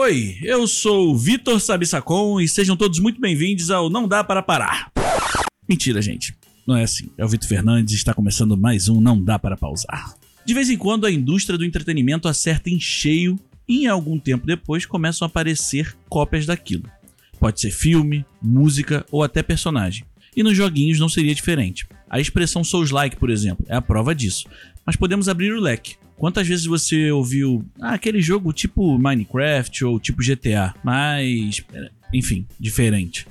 Oi, eu sou o Vitor Sabissacon e sejam todos muito bem-vindos ao Não Dá Para Parar. Mentira, gente. Não é assim. É o Vitor Fernandes e está começando mais um Não Dá Para Pausar. De vez em quando a indústria do entretenimento acerta em cheio e em algum tempo depois começam a aparecer cópias daquilo. Pode ser filme, música ou até personagem. E nos joguinhos não seria diferente. A expressão Souls-like, por exemplo, é a prova disso. Mas podemos abrir o leque. Quantas vezes você ouviu ah, aquele jogo tipo Minecraft ou tipo GTA, mas enfim, diferente.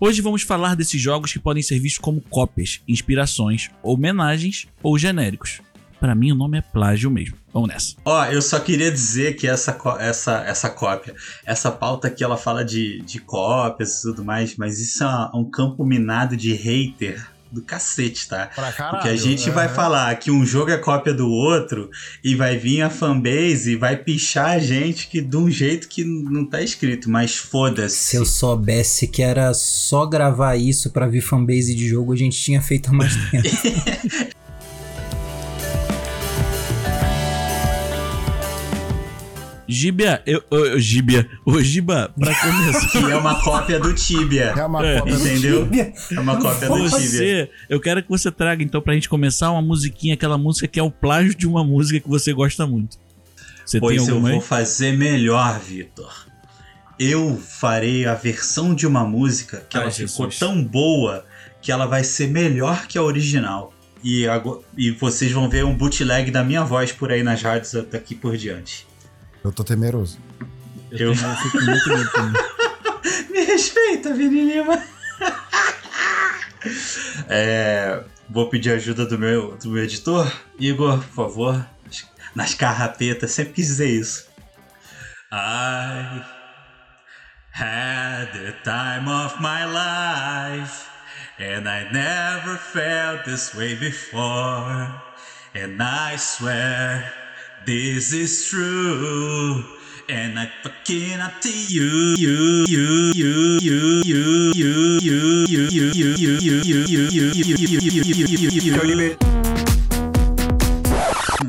Hoje vamos falar desses jogos que podem ser vistos como cópias, inspirações, homenagens ou genéricos. Para mim o nome é plágio mesmo. Vamos nessa. Ó, oh, eu só queria dizer que essa, essa, essa cópia, essa pauta aqui, ela fala de, de cópias e tudo mais, mas isso é um campo minado de hater do cacete, tá? Pra caralho, Porque a gente é. vai falar que um jogo é cópia do outro e vai vir a fanbase e vai pichar a gente que de um jeito que não tá escrito, mas foda-se. Se eu soubesse que era só gravar isso para vir fanbase de jogo, a gente tinha feito há mais tempo. Gibia, eu, eu, Gibia, o Giba, pra começar. Que é uma cópia do Tibia. É uma é. cópia Entendeu? do Tibia. É uma cópia do Tibia. Eu quero que você traga, então, pra gente começar uma musiquinha, aquela música que é o plágio de uma música que você gosta muito. Você pois eu vou fazer melhor, Vitor. Eu farei a versão de uma música que Ai, ela Jesus. ficou tão boa que ela vai ser melhor que a original. E, e vocês vão ver um bootleg da minha voz por aí nas rádios daqui por diante. Eu tô temeroso. Eu, eu... fico muito medo Me respeita, Vini Lima. é, vou pedir ajuda do meu, do meu editor. Igor, por favor. Nas carrapetas, sempre quis dizer isso. I had the time of my life. And I never felt this way before. And I swear This is true. And I fucking up to you, you, you, you, you, you, you, you, you, you, you, you, you, you, you,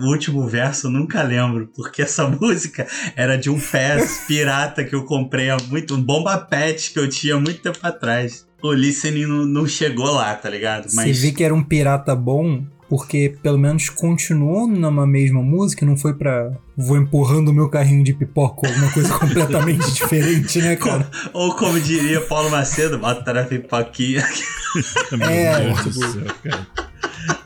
O último verso eu nunca lembro, porque essa música era de um PES pirata que eu comprei há muito, um bomba pet que eu tinha muito tempo atrás. O listening não, não chegou lá, tá ligado? Mas... Você vê que era um pirata bom, porque pelo menos continuou numa mesma música, não foi pra vou empurrando o meu carrinho de pipoca ou alguma coisa completamente diferente, né, cara? Ou como diria Paulo Macedo, bota na pipoquinha. é, tipo...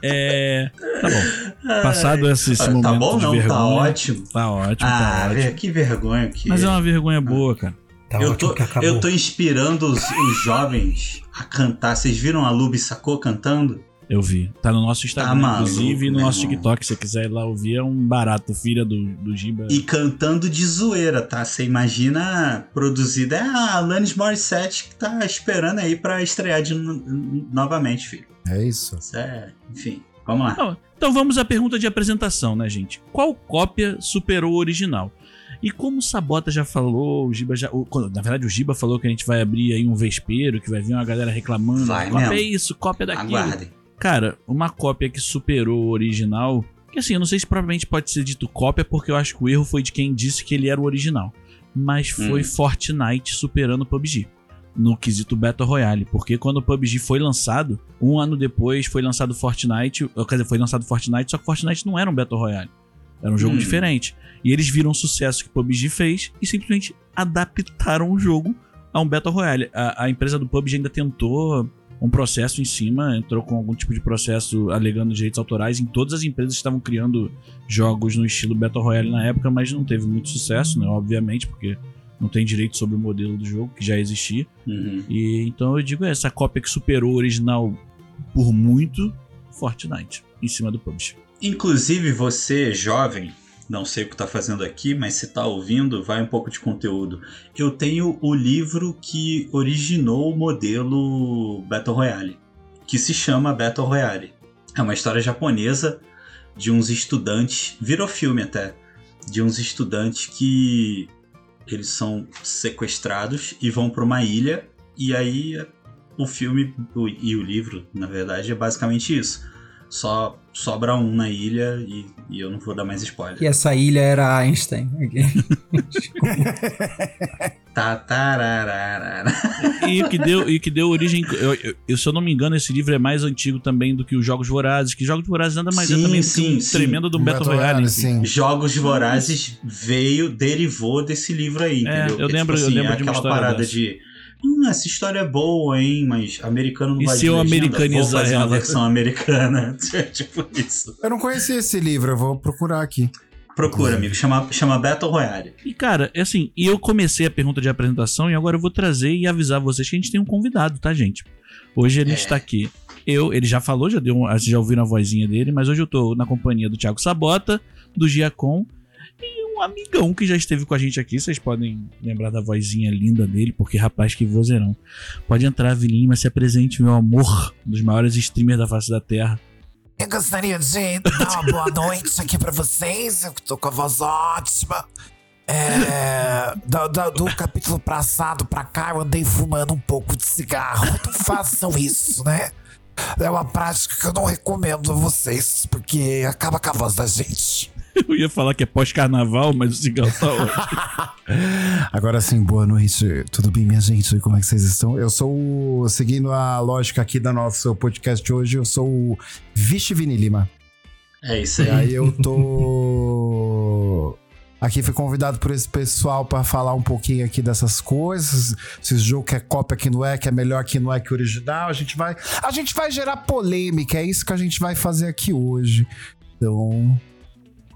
É. Tá bom. Passado esse, esse tá momento. Tá bom, não? Vergonha, tá ótimo. Tá ótimo. Ah, tá ótimo. que vergonha que. Mas é uma vergonha boa, cara. Tá eu, tô, eu tô inspirando os, os jovens a cantar. Vocês viram a Lube Sacou cantando? Eu vi. Tá no nosso Instagram, tá inclusive, e no nosso TikTok. Se você quiser ir lá ouvir, é um barato, filha do, do Giba. E cantando de zoeira, tá? Você imagina produzida. É a Alanis Morissette que tá esperando aí pra estrear de novamente, filho. É isso. isso é... Enfim, vamos lá. Então, então vamos à pergunta de apresentação, né, gente? Qual cópia superou o original? E como o Sabota já falou, o Giba já. O, na verdade, o Giba falou que a gente vai abrir aí um vespeiro, que vai vir uma galera reclamando. Vai cópia mesmo. é isso, cópia daquilo. Aguardem. Cara, uma cópia que superou o original. Que assim, eu não sei se provavelmente pode ser dito cópia, porque eu acho que o erro foi de quem disse que ele era o original. Mas foi hum. Fortnite superando o PUBG. No quesito Battle Royale. Porque quando o PUBG foi lançado, um ano depois foi lançado Fortnite. Quer dizer, foi lançado Fortnite, só que Fortnite não era um Battle Royale. Era um jogo hum. diferente. E eles viram o sucesso que o PUBG fez e simplesmente adaptaram o jogo a um Battle Royale. A, a empresa do PUBG ainda tentou um processo em cima, entrou com algum tipo de processo alegando direitos autorais em todas as empresas que estavam criando jogos no estilo Battle Royale na época, mas não teve muito sucesso, né? Obviamente, porque não tem direito sobre o modelo do jogo que já existia. Uhum. E então eu digo essa cópia que superou o original por muito, Fortnite, em cima do PUBG. Inclusive você, jovem, não sei o que está fazendo aqui, mas se está ouvindo, vai um pouco de conteúdo. Eu tenho o livro que originou o modelo Battle Royale, que se chama Battle Royale. É uma história japonesa de uns estudantes, virou filme até, de uns estudantes que eles são sequestrados e vão para uma ilha e aí o filme e o livro, na verdade, é basicamente isso Só sobra um na ilha e, e eu não vou dar mais spoiler. E essa ilha era Einstein. Tatararara. E o que deu, e o que deu origem. Eu, eu- se eu não me engano, esse livro é mais antigo também do que os Jogos Vorazes. Que Jogos Vorazes nada mais é Sim, também do que sim, um sim. tremendo do Battle Royale. Jogos Vorazes veio, derivou desse livro aí, É, entendeu? eu Que, lembro- eu assim, lembro é de uma aquela parada dessa. de. Hum, essa história é boa, hein? Mas americano não E vai se eu legenda, americanizar vou fazer uma ela? versão americana. tipo isso. Eu não conhecia esse livro, eu vou procurar aqui. Procura, amigo. Chama, chama Battle Royale. E cara, é assim, e eu comecei a pergunta de apresentação e agora eu vou trazer e avisar vocês que a gente tem um convidado, tá, gente? Hoje a gente É. tá aqui. Eu, ele já falou, já deu, um- vocês já ouviram a vozinha dele, mas hoje eu tô na companhia do Thiago Sabota, do Giacom amigão que já esteve com a gente aqui. Vocês podem lembrar da vozinha linda dele, porque rapaz, que vozeirão. Pode entrar, Vini Lima, se apresente, meu amor, um dos maiores streamers da face da Terra. Eu gostaria de dar uma boa noite aqui pra vocês. Eu tô com a voz ótima. É, do, do- do capítulo passado pra cá, eu andei fumando um pouco de cigarro. Não façam isso, né? É uma prática que eu não recomendo a vocês, porque acaba com a voz da gente. Eu ia falar que é pós-carnaval, mas o cigarro tá ótimo. Agora sim, boa noite. Tudo bem, minha gente? Como é que vocês estão? Eu sou, o- seguindo a lógica aqui da nosso podcast hoje, eu sou o Vixe Vini Lima. É isso E aí. aí eu tô. Aqui fui convidado por esse pessoal pra falar um pouquinho aqui dessas coisas. Se esse jogo que é cópia, que não é, que é melhor, que não é que original. A gente vai, a gente vai gerar polêmica. É isso que a gente vai fazer aqui hoje. Então,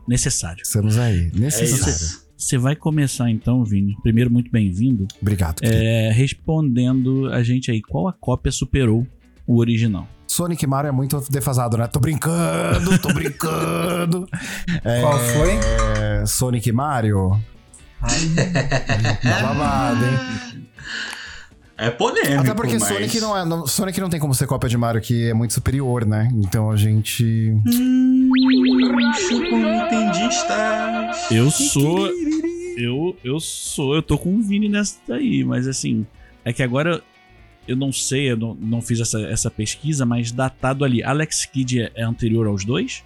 Necessário. estamos aí. É Necessário. isso. Você vai começar então, Vini. Primeiro, muito bem-vindo. Obrigado. É, respondendo a gente aí, qual a cópia superou o original? Sonic e Mario é muito defasado, né? Tô brincando, tô brincando. É, Qual foi? é, Sonic e Mario. Tá babado, hein? É polêmico. Até porque mas... Sonic não é. não- Sonic não tem como ser cópia de Mario, que é muito superior, né? Então a gente. Hum. Eu sou. Eu, eu sou. Eu tô com o Vini nessa daí, mas assim. É que agora eu não sei, eu não, não fiz essa, essa pesquisa, mas datado ali. Alex Kidd é, é anterior aos dois?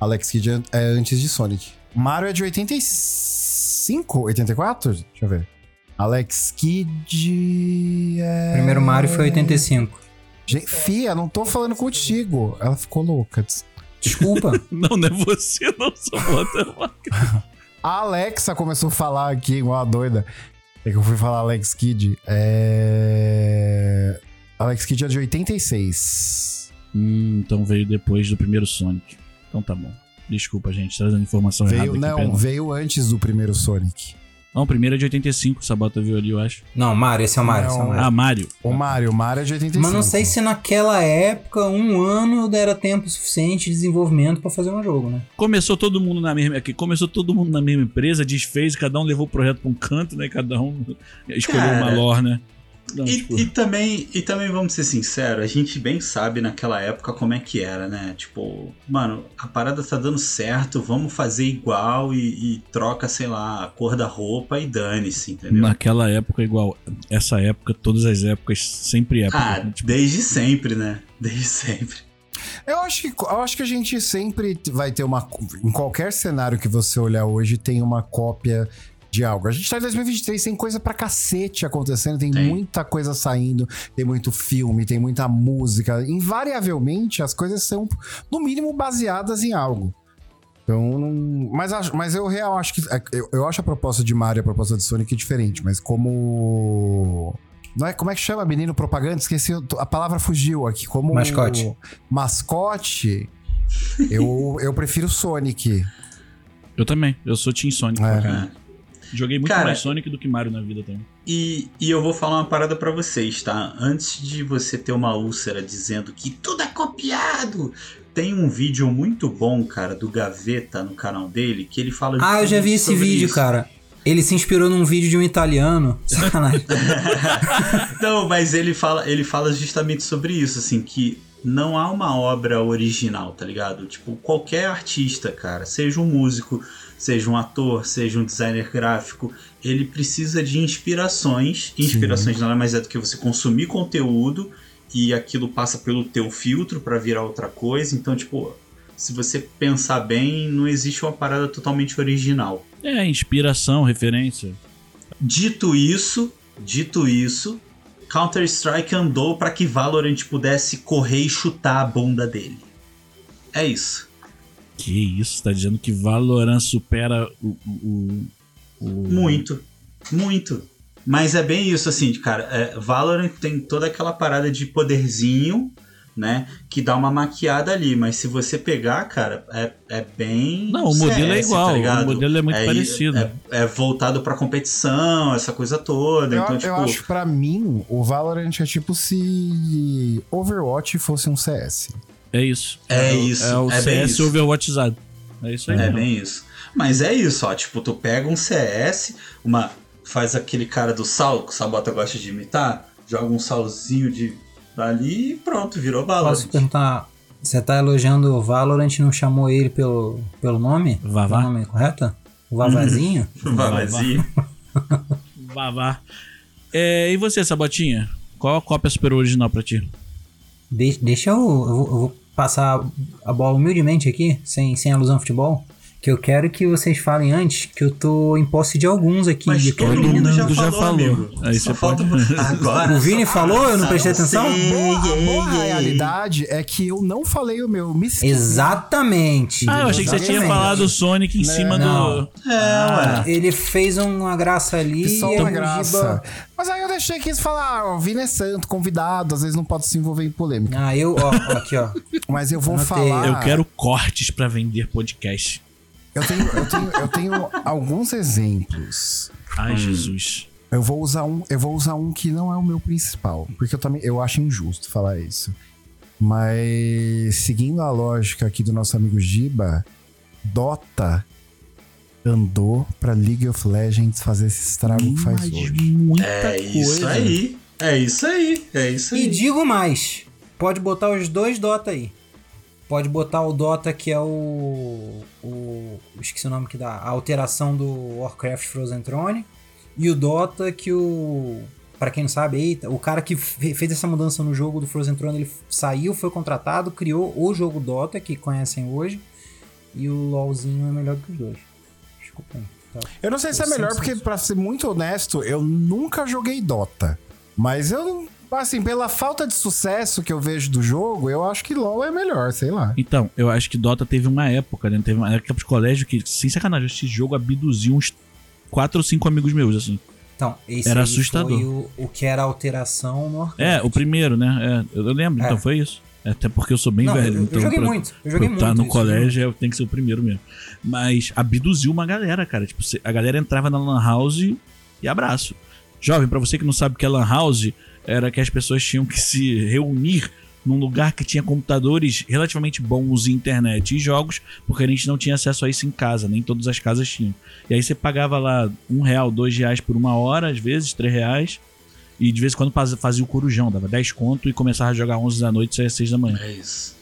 Alex Kidd é- é antes de Sonic. Mario é de 85? 84? Deixa eu ver. Alex Kidd é. Primeiro Mario foi 85. Gente, Fia, não tô falando contigo. Ela ficou louca. Desculpa. Não, não é você, não sou bota. A Alexa começou a falar aqui, igual a doida. É que eu fui falar Alex Kidd. É. Alex Kidd é de 86. Hum, então veio depois do primeiro Sonic. Então tá bom. Desculpa, gente, trazendo informação Veio, errada aqui. não, perdão. veio antes do primeiro Sonic. Não, o primeiro é de 85, o Sabota viu ali, eu acho. Não, Mario, esse é o Mario. esse é o Não. Mario. Ah, Mario. O Mario, o Mario é de 85. Mas não sei se naquela época, um ano era tempo suficiente de desenvolvimento pra fazer um jogo, né? Começou todo mundo na mesma. Aqui, começou todo mundo na mesma empresa, desfez, cada um levou o projeto pra um canto, né? Cada um escolheu Cara, uma lore, né? Não, E, tipo, e também, e também, vamos ser sinceros, a gente bem sabe naquela época como é que era, né? Tipo, mano, a parada tá dando certo, vamos fazer igual e, e troca, sei lá, a cor da roupa e dane-se, entendeu? naquela época, igual. Essa época, todas as épocas, sempre época. Ah, né? Tipo, desde sempre, né? Desde sempre. Eu acho, que, eu acho que a gente sempre vai ter uma. Em qualquer cenário que você olhar hoje, tem uma cópia de algo. A gente tá em 2023, tem coisa pra cacete acontecendo, tem, Tem. muita coisa saindo, tem muito filme, tem muita música. Invariavelmente, as coisas são, no mínimo, baseadas em algo. Então, não... mas, acho- mas eu real acho que. é, Eu, eu acho a proposta de Mario e a proposta de Sonic diferente, mas como. Não é, como é que chama, menino propaganda? Esqueci, a palavra fugiu aqui. Como Mascote. mascote, eu, eu prefiro Sonic. eu também, eu sou Team Sonic. É. Joguei muito Cara, mais Sonic do que Mario na vida também. E, e eu vou falar uma parada pra vocês, tá? Antes de você ter uma úlcera dizendo que tudo é copiado, tem um vídeo muito bom, cara, do Gaveta no canal dele, que ele fala Ah, eu já vi esse vídeo, isso. cara. Ele se inspirou num vídeo de um italiano. Sacanagem. Não, mas ele fala, ele fala justamente sobre isso, assim, que não há uma obra original, tá ligado? Tipo, qualquer artista, cara, seja um músico, seja um ator, seja um designer gráfico, ele precisa de inspirações. Inspirações nada mais é do que você consumir conteúdo e aquilo passa pelo teu filtro pra virar outra coisa. Então, tipo, se você pensar bem, não existe uma parada totalmente original. É, inspiração, referência. Dito isso, dito isso, Counter-Strike andou para que Valorant pudesse correr e chutar a bunda dele. É isso. Que isso, tá dizendo que Valorant supera o. o, o- Muito, muito. Mas é bem isso, assim, cara. é, Valorant tem toda aquela parada de poderzinho, né? Que dá uma maquiada ali. Mas se você pegar, cara, é, é bem. Não, o modelo é CS, igual, tá o modelo é muito parecido. É, é voltado pra competição, essa coisa toda. Eu, então, eu tipo. acho, pra mim, o Valorant é tipo se Overwatch fosse um CS. É isso. É o- isso, É o é CS isso. overwatchizado. É isso aí. É mesmo. bem isso. Mas é isso, ó. Tipo, tu pega um CS, uma. Faz aquele cara do sal, que o Sabota gosta de imitar, joga um salzinho de dali e pronto, virou Posso Valorant. perguntar, você tá elogiando o Valorant e não chamou ele pelo, pelo nome? Vavá. Pelo nome correto? O Vavazinho? Vavazinho. Vá, vá. É, e você, Sabotinha? Qual a cópia super original pra ti? De- deixa eu, eu vou, eu vou passar a bola humildemente aqui, sem, sem alusão ao futebol. Que eu quero que vocês falem antes, que eu tô em posse de alguns aqui. Mas de todo mundo já mundo já falou, falou. amigo. Aí Só você falta pode- agora. O Vini falou? Eu não prestei você. atenção? Boa, a Ei, boa ei, ei. realidade é que eu não falei o meu. Me. Exatamente. Ah, eu achei que você tinha falado Sonic em cima Não. do. É, ué. Ele fez uma graça ali. Só e uma o graça. Mas aí eu deixei que eles falar, ó, o Vini é santo, convidado, às vezes não pode se envolver em polêmica. Ah, eu, ó, ó, aqui, ó. Mas eu vou Anotei. falar. Eu quero cortes pra vender podcast. Eu tenho, eu tenho, eu tenho alguns exemplos. Ai, Jesus. Eu vou usar um, eu vou usar um que não é o meu principal, porque eu também eu acho injusto falar isso. Mas seguindo a lógica aqui do nosso amigo Giba, Dota andou pra League of Legends fazer esse estrago que faz hoje. muita É coisa. isso aí. É isso aí. É isso E aí. digo mais: pode botar os dois Dota aí. Pode botar o Dota que é o. o esqueci o nome que dá. A alteração do Warcraft Frozen Throne. E o Dota que o. Pra quem não sabe aí, o cara que fe- fez essa mudança no jogo do Frozen Throne, ele saiu, foi contratado, criou o jogo Dota, que conhecem hoje. E o LoLzinho é melhor que os dois. Desculpa. Tá. Eu não sei se é melhor, porque pra ser muito honesto, eu nunca joguei Dota. Mas eu não. Assim, pela falta de sucesso que eu vejo do jogo, eu acho que LoL é melhor, sei lá. Então, eu acho que Dota teve uma época, né? Teve uma época de colégio que, sem sacanagem, esse jogo abduziu uns quatro ou cinco amigos meus, assim. Então, esse Era aí assustador. foi o, o que era a alteração no. É, o primeiro, né? É, eu eu lembro, É. então foi isso. Até porque eu sou bem Não, velho. eu- eu então joguei pra- muito, eu joguei pra muito no isso, colégio é, tem que ser o primeiro mesmo. Mas abduziu uma galera, cara. Tipo, a galera entrava na Lan House e abraço. Jovem, pra você que não sabe o que é Lan House, era que as pessoas tinham que se reunir num lugar que tinha computadores relativamente bons e internet e jogos, porque a gente não tinha acesso a isso em casa, nem todas as casas tinham. E aí você pagava lá um real, dois reais por uma hora, às vezes, três reais. E de vez em quando faz- fazia o corujão, dava 10 conto e começava a jogar 11 da noite e saia 6 da manhã. É isso.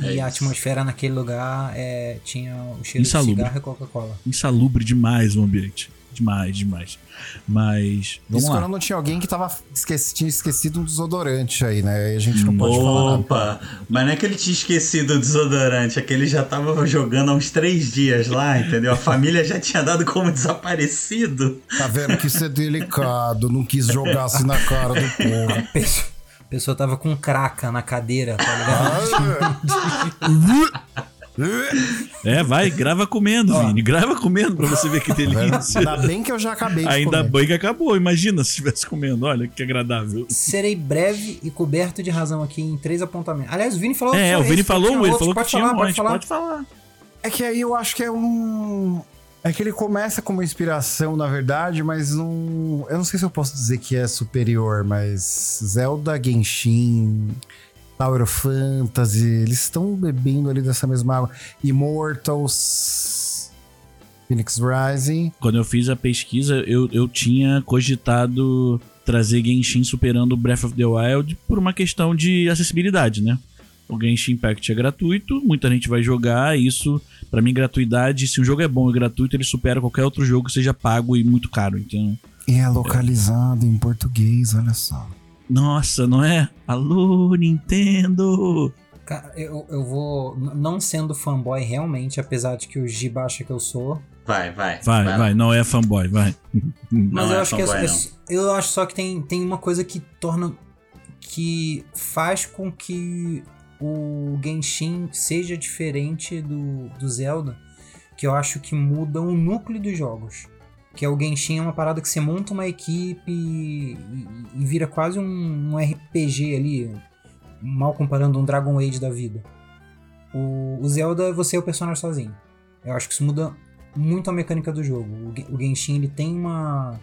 E É a isso. atmosfera naquele lugar é, tinha o cheiro Insalubre. de cigarro e Coca-Cola. Insalubre demais o ambiente. Demais, demais. Mas, vamos Isso quando lá. não tinha alguém que tava esqueci- tinha esquecido um desodorante aí, né? Aí a gente não pode falar nada. Opa! Mas não é que ele tinha esquecido o desodorante, é que ele já tava jogando há uns três dias lá, entendeu? A família já tinha dado como desaparecido. Tá vendo que isso é delicado, não quis jogar assim na cara do povo. A pessoa, a pessoa tava com craca na cadeira, tá ligado? É, vai, grava comendo, Vini. Grava comendo pra você ver que delícia. Ainda bem que eu já acabei de Ainda comer. bem que acabou. Imagina se estivesse comendo. Olha que agradável. Serei breve e coberto de razão aqui em três apontamentos. Aliás, o Vini falou. É, o Vini falou, ele outros, falou que pode tinha falar, um pode falar. Pode falar. É que aí eu acho que é um. É que ele começa como inspiração, na verdade, mas não. Eu não sei se eu posso dizer que é superior, mas Zelda, Genshin, Tower of Fantasy, eles estão bebendo ali dessa mesma água. Immortals, Phoenix Rising. Quando eu fiz a pesquisa, eu, eu tinha cogitado trazer Genshin superando Breath of the Wild por uma questão de acessibilidade, né? O Genshin Impact é gratuito, muita gente vai jogar, isso, pra mim, gratuidade, se o jogo é bom e gratuito, ele supera qualquer outro jogo que seja pago e muito caro, então... E é localizado em português, olha só. Nossa, não é? Alô, Nintendo! Cara, eu, eu vou. Não sendo fanboy realmente, apesar de que o Giba acha que eu sou. Vai, vai. Vai, vai, não é fanboy, vai. Mas Não eu é acho que fanboy, é- não. eu acho só que tem, tem uma coisa que torna. que faz com que o Genshin seja diferente do, do Zelda, que eu acho que muda o núcleo dos jogos. Que é o Genshin é uma parada que você monta uma equipe e, e- vira quase um, um RPG ali, mal comparando um Dragon Age da vida. O, o Zelda, você é o personagem sozinho. Eu acho que isso muda muito a mecânica do jogo. O, o Genshin ele tem uma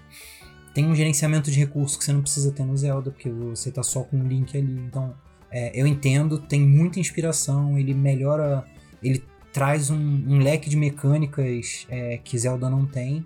tem um gerenciamento de recursos que você não precisa ter no Zelda, porque você tá só com o Link ali. Então, é, eu entendo, tem muita inspiração, ele melhora, ele traz um, um leque de mecânicas é, que Zelda não tem,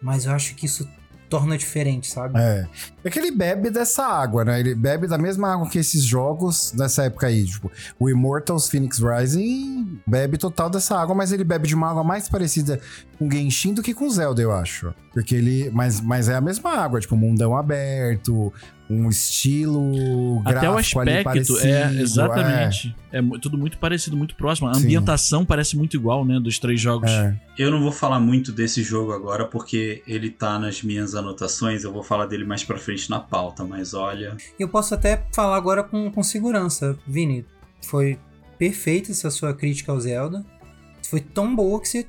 mas eu acho que isso torna diferente, sabe? É. É que ele bebe dessa água, né? Ele bebe da mesma água que esses jogos dessa época aí. Tipo, o Immortals Phoenix Rising bebe total dessa água, mas ele bebe de uma água mais parecida com Genshin do que com Zelda, eu acho. Porque ele. Mas, mas é a mesma água, tipo, mundão aberto, um estilo. Até o gráfico ali aspecto, parecido, é, exatamente. É. mu- tudo muito parecido, muito próximo. A Sim. ambientação parece muito igual, né, dos três jogos. É. Eu não vou falar muito desse jogo agora porque ele tá nas minhas anotações. Eu vou falar dele mais pra frente na pauta, mas olha. Eu posso até falar agora com, com segurança. Vini, foi perfeita essa sua crítica ao Zelda. Foi tão boa que você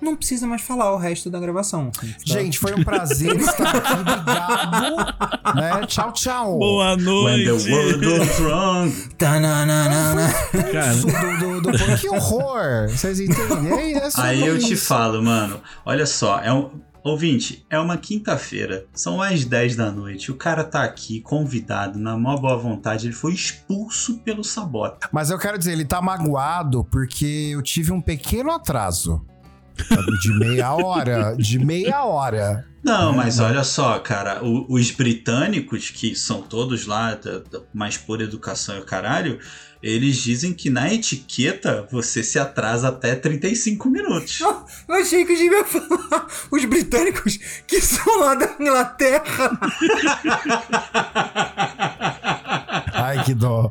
não precisa mais falar o resto da gravação. Tá? Gente, foi um prazer estar aqui. Obrigado. né? Tchau, tchau. Boa When noite! the world goes wrong. Tananana. Cara, Isso do, do, do- que horror! Vocês entendem? É, é Aí eu te isso. falo, mano. Olha só, é um. Ouvinte, é uma quinta-feira, são mais 10 da noite. O cara tá aqui, convidado, na maior boa vontade. Ele foi expulso pelo Sabota. Mas eu quero dizer, ele tá magoado porque eu tive um pequeno atraso. De meia hora. De meia hora. Não, É, mas olha só, cara, os britânicos, que são todos lá da, da mais por educação e o caralho, eles dizem que na etiqueta você se atrasa até 35 minutos. Eu achei que o Jimmy ia falar os britânicos que são lá da Inglaterra. Ai, que dó.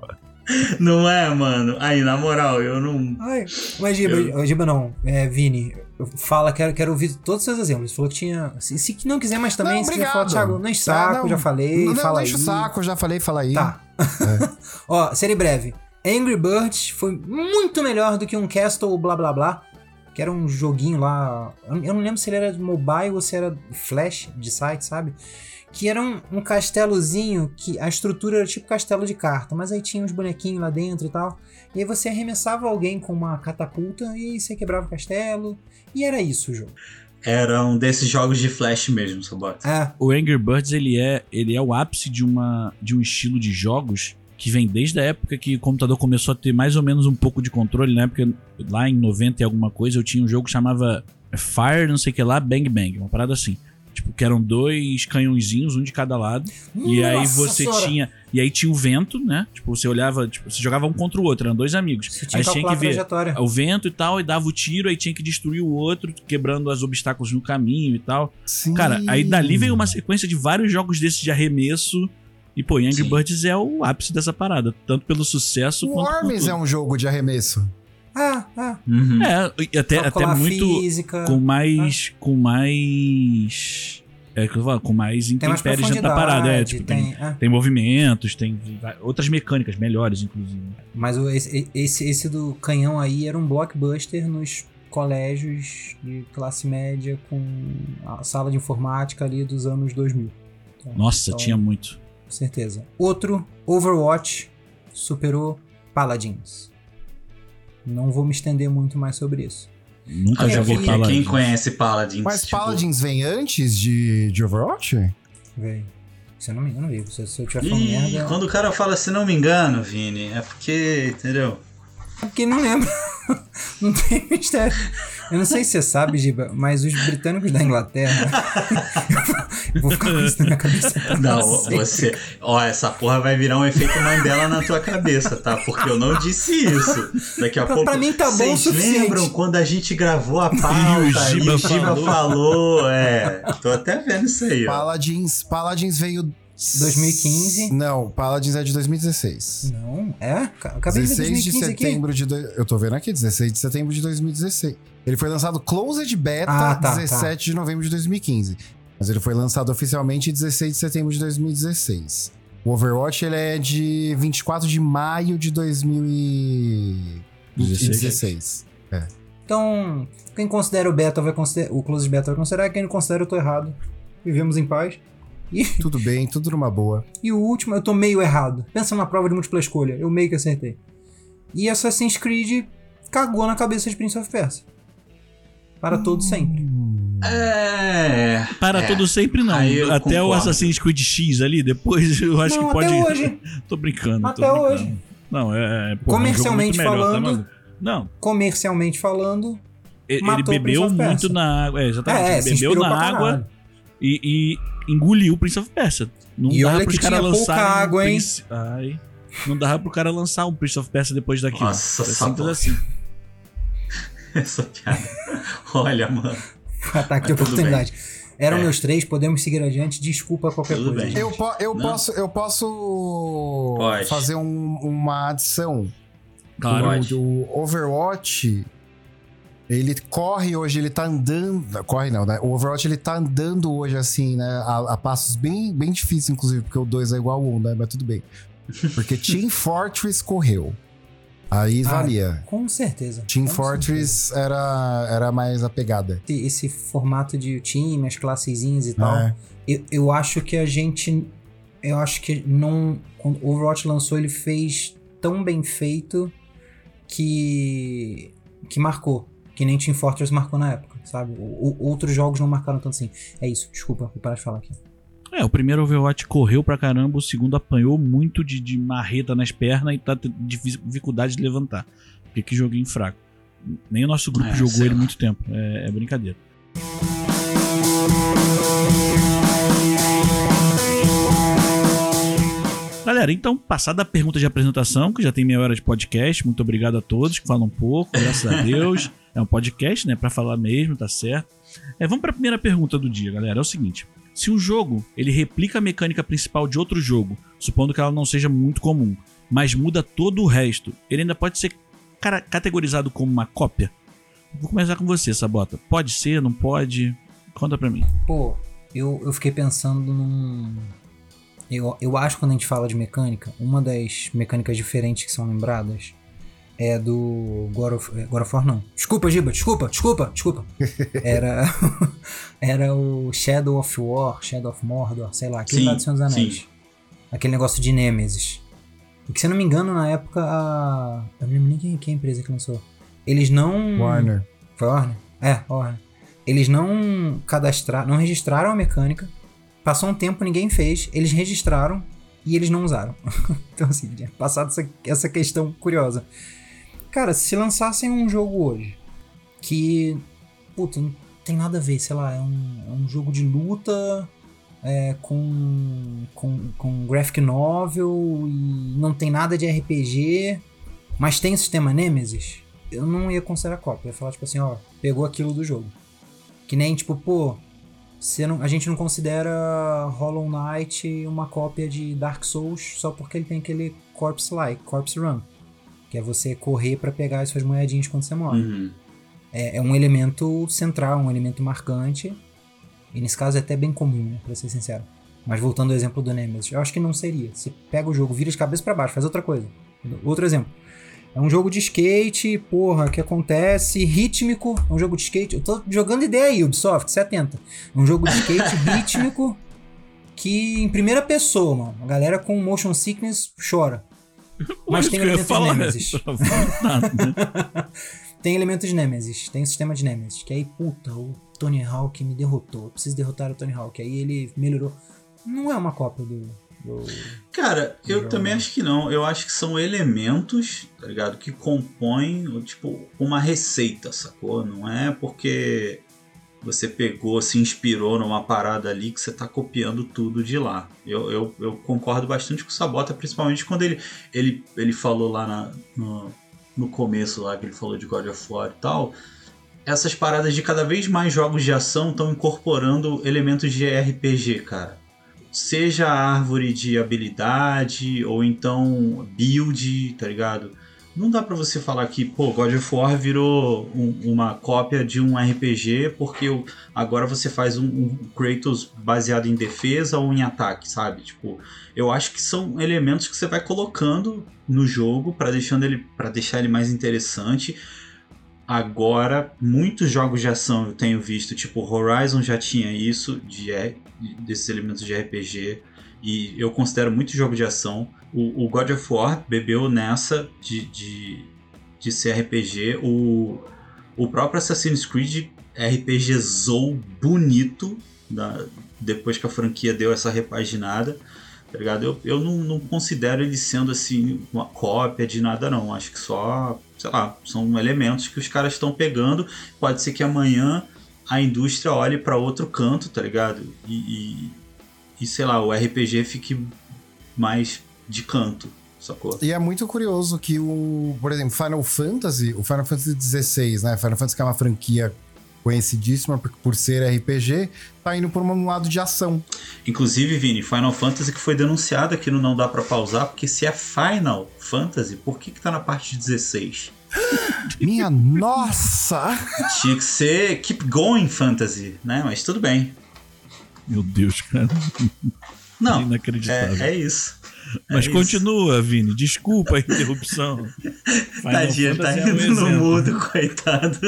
Não é, mano? Aí, na moral, eu não. Ai, mas Giba, Eu- Giba não, é, Vini, fala, quero, quero ouvir todos os seus exemplos. Falou que tinha. Se, se não quiser mais também, Não, se quiser falar, Thiago, não enche o saco, Ah, não. já falei, não, fala não aí. enche o saco, já falei, fala aí. Tá. Ó, série breve. Angry Birds foi muito melhor do que um Castle blá blá blá. Que era um joguinho lá. Eu não lembro se ele era de mobile ou se era flash de site, sabe? Que era um, um castelozinho que a estrutura era tipo castelo de carta, mas aí tinha uns bonequinhos lá dentro e tal. E aí você arremessava alguém com uma catapulta e aí você quebrava o castelo. E era isso o jogo. Era um desses jogos de flash mesmo, Sabota. É, o Angry Birds ele é, ele é o ápice de, uma, de um estilo de jogos que vem desde a época que o computador começou a ter mais ou menos um pouco de controle, né? Porque lá em 90 e alguma coisa eu tinha um jogo que chamava Fire, não sei o que lá, Bang Bang, uma parada assim. Tipo, que eram dois canhõezinhos, um de cada lado. E aí Nossa você Senhora! tinha. E aí tinha o vento, né? Tipo, você olhava, tipo, você jogava um contra o outro, eram dois amigos. Você tinha aí que tinha que ver trajetória. o vento e tal, e dava o tiro, aí tinha que destruir o outro, quebrando os obstáculos no caminho e tal. Sim. Cara, aí dali veio uma sequência de vários jogos desses de arremesso. E, pô, Angry Sim. Birds é o ápice dessa parada, tanto pelo sucesso O quanto. Worms é um jogo de arremesso. Ah, ah. Uhum. É, e até, até muito. física. Com mais. Com mais. É que eu falo, com mais Tem mais intempéries dentro da parada. É, tipo, tem, tem, é. tem movimentos, tem outras mecânicas melhores, inclusive. Mas o- esse, esse, esse do canhão aí era um blockbuster nos colégios de classe média com a sala de informática ali dos anos 2000. Então, Nossa, então, tinha muito. Com certeza. Outro, Overwatch, superou Paladins. Não vou me estender muito mais sobre isso. Nunca Até joguei porque Paladins. quem conhece Paladins? Mas tipo, Paladins vem antes de, de Overwatch? Véi. Se eu não me engano, viu? Se, se eu tiver falando merda. quando o cara fala se não me engano, Vini, é porque, entendeu? É porque não lembro. não tem mistério. Eu não sei se você sabe, Giba, mas os britânicos da Inglaterra. eu vou ficar com isso na minha cabeça. Não, sempre. você. Ó, essa porra vai virar um efeito Mandela na tua cabeça, tá? Porque eu não disse isso. Daqui a Pra- pouco. pra mim tá bom o Vocês suficiente. lembram quando a gente gravou a pauta E o e Giba o Giba falou. falou? É, tô até vendo isso aí, ó. Paladins, Paladins veio 2015. Não, Paladins é de 2016. Não, é? Ca- Acabei de ver 16 de 2015 aqui. setembro de. do- Eu tô vendo aqui, 16 de setembro de 2016. Ele foi lançado Closed Beta Ah, tá, 17 de novembro de 2015. Mas ele foi lançado oficialmente 16 de setembro de 2016. O Overwatch ele é de 24 de maio de 2016. Então, quem considera o beta vai considerar. O close beta vai considerar, quem não considera, eu tô errado. Vivemos em paz. E, Tudo bem, tudo numa boa. e o último, eu tô meio errado. Pensa na prova de múltipla escolha, eu meio que acertei. E Assassin's Creed cagou na cabeça de Prince of Persia. Para todo sempre. É. Para é. todo sempre, não. Até o concordo. Assassin's Creed X ali, depois eu acho Não, que pode. até hoje. tô brincando. tô Até brincando. hoje. Não, é. é, porra, Comercialmente é um jogo muito melhor, tá, falando- mano? Não, Comercialmente falando. ele, ele Matou o bebeu muito na água. É, exatamente. É, ele bebeu na água caralho. E, e engoliu o Prince of Persia. Não E dava olha que caras tinha pouca lançarem um água, hein? Prince- Ai. Não dava pro cara lançar um Prince of Persia depois daquilo. Nossa, É simples assim. Essa piada. Olha, mano. Ataque de oportunidade. Eram É. meus três, podemos seguir adiante. Desculpa qualquer Tudo coisa. bem. Eu, po- eu Não. posso, eu posso Pode. fazer um- uma adição. Claro. O, o Overwatch, ele corre hoje, ele tá andando. Corre não, né? O Overwatch ele tá andando hoje, assim, né? A, a passos bem, bem difíceis, inclusive, porque o 2 é igual ao 1, um, né? Mas tudo bem. Porque Team Fortress correu. Aí Ah, valia. Com certeza. Team com Fortress era, era mais a pegada. certeza. Esse, esse formato de time, as classezinhas e tal. É. Eu, eu acho que a gente. Eu acho que não. Quando o Overwatch lançou, ele fez tão bem feito que. que marcou. Que nem Team Fortress marcou na época, sabe? O- o- outros jogos não marcaram tanto assim. É isso, desculpa, vou parar de falar aqui. É, o primeiro Overwatch correu pra caramba, o segundo apanhou muito de, de marreta nas pernas e tá tendo difi- dificuldade de levantar. Porque que joguinho fraco. Nem o nosso grupo É, jogou ele lá. muito tempo. É, é brincadeira. Galera, então, passada a pergunta de apresentação, que já tem meia hora de podcast, muito obrigado a todos que falam um pouco, graças a Deus. É um podcast, né, Pra falar mesmo, tá certo. É, vamos pra primeira pergunta do dia, galera. É o seguinte: se um jogo ele replica a mecânica principal de outro jogo, supondo que ela não seja muito comum, mas muda todo o resto, ele ainda pode ser categorizado como uma cópia? Vou começar com você, Sabota. Pode ser, não pode? Conta pra mim. Pô, eu, eu fiquei pensando num. Eu, eu acho que quando a gente fala de mecânica, uma das mecânicas diferentes que são lembradas é do God of, é, God of War, não. Desculpa, Giba, desculpa, desculpa, desculpa. Era, era o Shadow of War, Shadow of Mordor, sei lá, aquele Sim, lá do Senhor dos Anéis. sim. Aquele negócio de Nemesis. E que, se eu não me engano, na época, a. Eu não lembro nem quem, quem é a empresa que lançou. Eles não. Warner. Foi Warner? É, Warner. Eles não cadastraram, não registraram a mecânica. Passou um tempo, ninguém fez. Eles registraram e eles não usaram. então, assim, tinha passado essa, essa questão curiosa. Cara, se lançassem um jogo hoje que, puta, não tem nada a ver, sei lá, é um, é um jogo de luta é, com, com, com graphic novel e não tem nada de RPG, mas tem o sistema Nemesis, eu não ia considerar cópia. Eu ia falar, tipo assim, ó, pegou aquilo do jogo. Que nem, tipo, pô, você não, a gente não considera Hollow Knight uma cópia de Dark Souls só porque ele tem aquele Corpse Like, Corpse Run. Que é você correr pra pegar as suas moedinhas quando você morre. Uhum. É, é um elemento central, um elemento marcante. E nesse caso é até bem comum, né, pra ser sincero. Mas voltando ao exemplo do Nemesis, eu acho que não seria. Você pega o jogo, vira de cabeça pra baixo, faz outra coisa. Outro exemplo. É um jogo de skate, porra, que acontece, rítmico. É um jogo de skate. Eu tô jogando ideia aí, Ubisoft, 70. É um jogo de skate rítmico que em primeira pessoa, mano. A galera com motion sickness chora. Mas Isso tem que eu ia elementos falar. Nemesis. Né? Tem elementos de Nemesis, tem o sistema de Nemesis, que aí, puta, o Tony Hawk me derrotou. Eu preciso derrotar o Tony Hawk. Aí ele melhorou. Não é uma cópia do. do- Cara, eu Jogo. também acho que não. Eu acho que são elementos, tá ligado? Que compõem, tipo, uma receita, sacou? Não é porque você pegou, se inspirou numa parada ali que você tá copiando tudo de lá. Eu, eu, eu concordo bastante com o Sabota, principalmente quando ele, ele, ele falou lá na- no, no começo lá, que ele falou de God of War e tal. Essas paradas de cada vez mais jogos de ação estão incorporando elementos de RPG, cara seja árvore de habilidade ou então build, tá ligado? Não dá pra você falar que, pô, God of War virou um- uma cópia de um RPG porque o- agora você faz um, um Kratos baseado em defesa ou em ataque, sabe? Tipo, eu acho que são elementos que você vai colocando no jogo para deixando ele para deixar ele mais interessante. Agora, muitos jogos de ação eu tenho visto, tipo Horizon já tinha isso de desses elementos de RPG e eu considero muito jogo de ação. O, o God of War bebeu nessa de, de, de ser RPG. O, o próprio Assassin's Creed RPGzou bonito da- depois que a franquia deu essa repaginada. Tá ligado? Eu, eu não, não considero ele sendo assim uma cópia de nada, não. Acho que só, sei lá, são elementos que os caras estão pegando. Pode ser que amanhã a indústria olhe para outro canto, tá ligado? E, e, e, sei lá, o RPG fique mais de canto, sacou? E é muito curioso que o, por exemplo, Final Fantasy, o Final Fantasy XVI, né? Final Fantasy que é uma franquia conhecidíssima por, por ser RPG, tá indo por um lado de ação. Inclusive, Vini, Final Fantasy que foi denunciado aqui no Não Dá Pra Pausar, porque se é Final Fantasy, por que que tá na parte de 16? Minha nossa! Tinha que ser Keep Going Fantasy, né? Mas tudo bem. Meu Deus, cara. Não, Inacreditável. é, é isso. Mas é continua, Vini. Desculpa a interrupção. Final Tadinho, tá é um indo no mudo, coitado.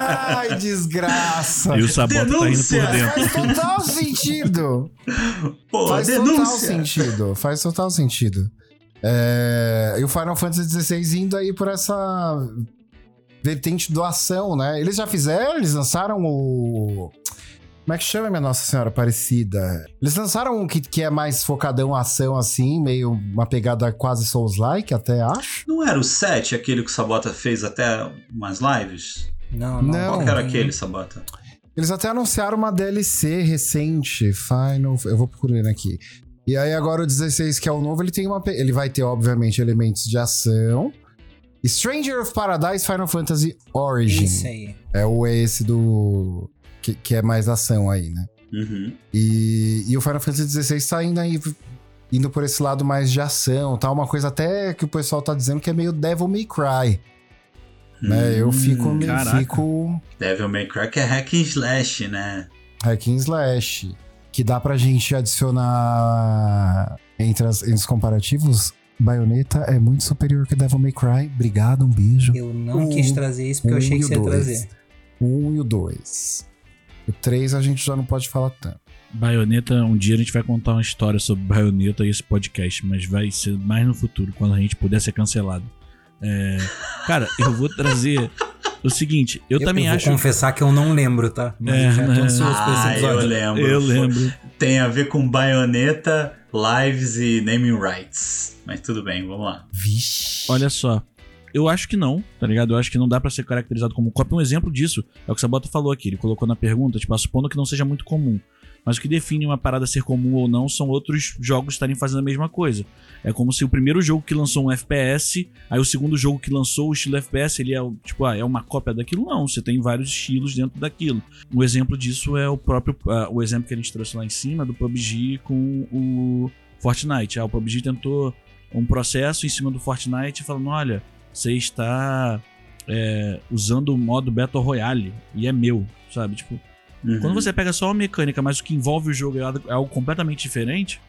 Ai, desgraça! E o Sabota tá indo Denúncia! por dentro. Faz total sentido! Pô, Faz total denúncia! sentido. Faz total sentido. É, E o Final Fantasy XVI indo aí por essa vertente do ação, né? Eles já fizeram, eles lançaram o. Como é que chama, minha Nossa Senhora Aparecida? Eles lançaram um que, que é mais focadão ação, assim, meio uma pegada quase Souls-like, até acho. Não era o 7 aquele que o Sabota fez até umas lives? Não, não. Não. Qual que era aquele, Sabota? Eles até anunciaram uma DLC recente, Final. Eu vou procurando aqui. E aí agora o 16, que é o novo, ele tem uma. Ele vai ter, obviamente, elementos de ação. Stranger of Paradise Final Fantasy Origin. Isso aí. É o esse do. Que, que é mais ação aí, né? Uhum. E, e o Final Fantasy XVI tá indo aí. Indo por esse lado mais de ação, tá? Uma coisa até que o pessoal tá dizendo que é meio Devil May Cry. Né? Eu fico. Hum, me- caraca. fico Devil May Cry que é hack and slash, né? Hack and Slash. Que dá pra gente adicionar entre, as- entre os comparativos. Bayonetta é muito superior que Devil May Cry. Obrigado, um beijo. Eu não Um- quis trazer isso porque eu um achei e que você ia dois. trazer. O 1 e o 2. O 3 a gente já não pode falar tanto. Baioneta, um dia a gente vai contar uma história sobre Baioneta e esse podcast, mas vai ser mais no futuro, quando a gente puder ser cancelado. É, cara, eu vou trazer o seguinte, eu, também vou acho. confessar que eu não lembro, tá? Mas É, eu já tô né? pra esse Ah, eu episódio. lembro. Eu lembro. Tem a ver com baioneta, lives e naming rights. Mas tudo bem, vamos lá. Vixe. Olha só. Eu acho que não, tá ligado? Eu acho que não dá pra ser caracterizado como cópia. Um exemplo disso é o que o Sabota falou aqui. Ele colocou na pergunta, tipo, supondo que não seja muito comum. Mas o que define uma parada ser comum ou não são outros jogos estarem fazendo a mesma coisa. É como se o primeiro jogo que lançou um FPS, aí o segundo jogo que lançou o estilo FPS, ele é tipo, ah, é uma cópia daquilo? Não, você tem vários estilos dentro daquilo. Um exemplo disso é o próprio, ah, o exemplo que a gente trouxe lá em cima do PUBG com o Fortnite. Ah, o PUBG tentou um processo em cima do Fortnite falando, olha, você está é, usando o modo Battle Royale e é meu, sabe? Tipo, Uhum. quando você pega só a mecânica, mas o que envolve o jogo é algo- é algo completamente diferente,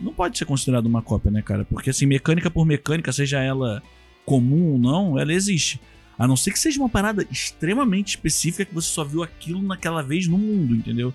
não pode ser considerado uma cópia, né, cara? Porque assim, mecânica por mecânica, seja ela comum ou não, ela existe. A não ser que seja uma parada extremamente específica que você só viu aquilo naquela vez no mundo, entendeu?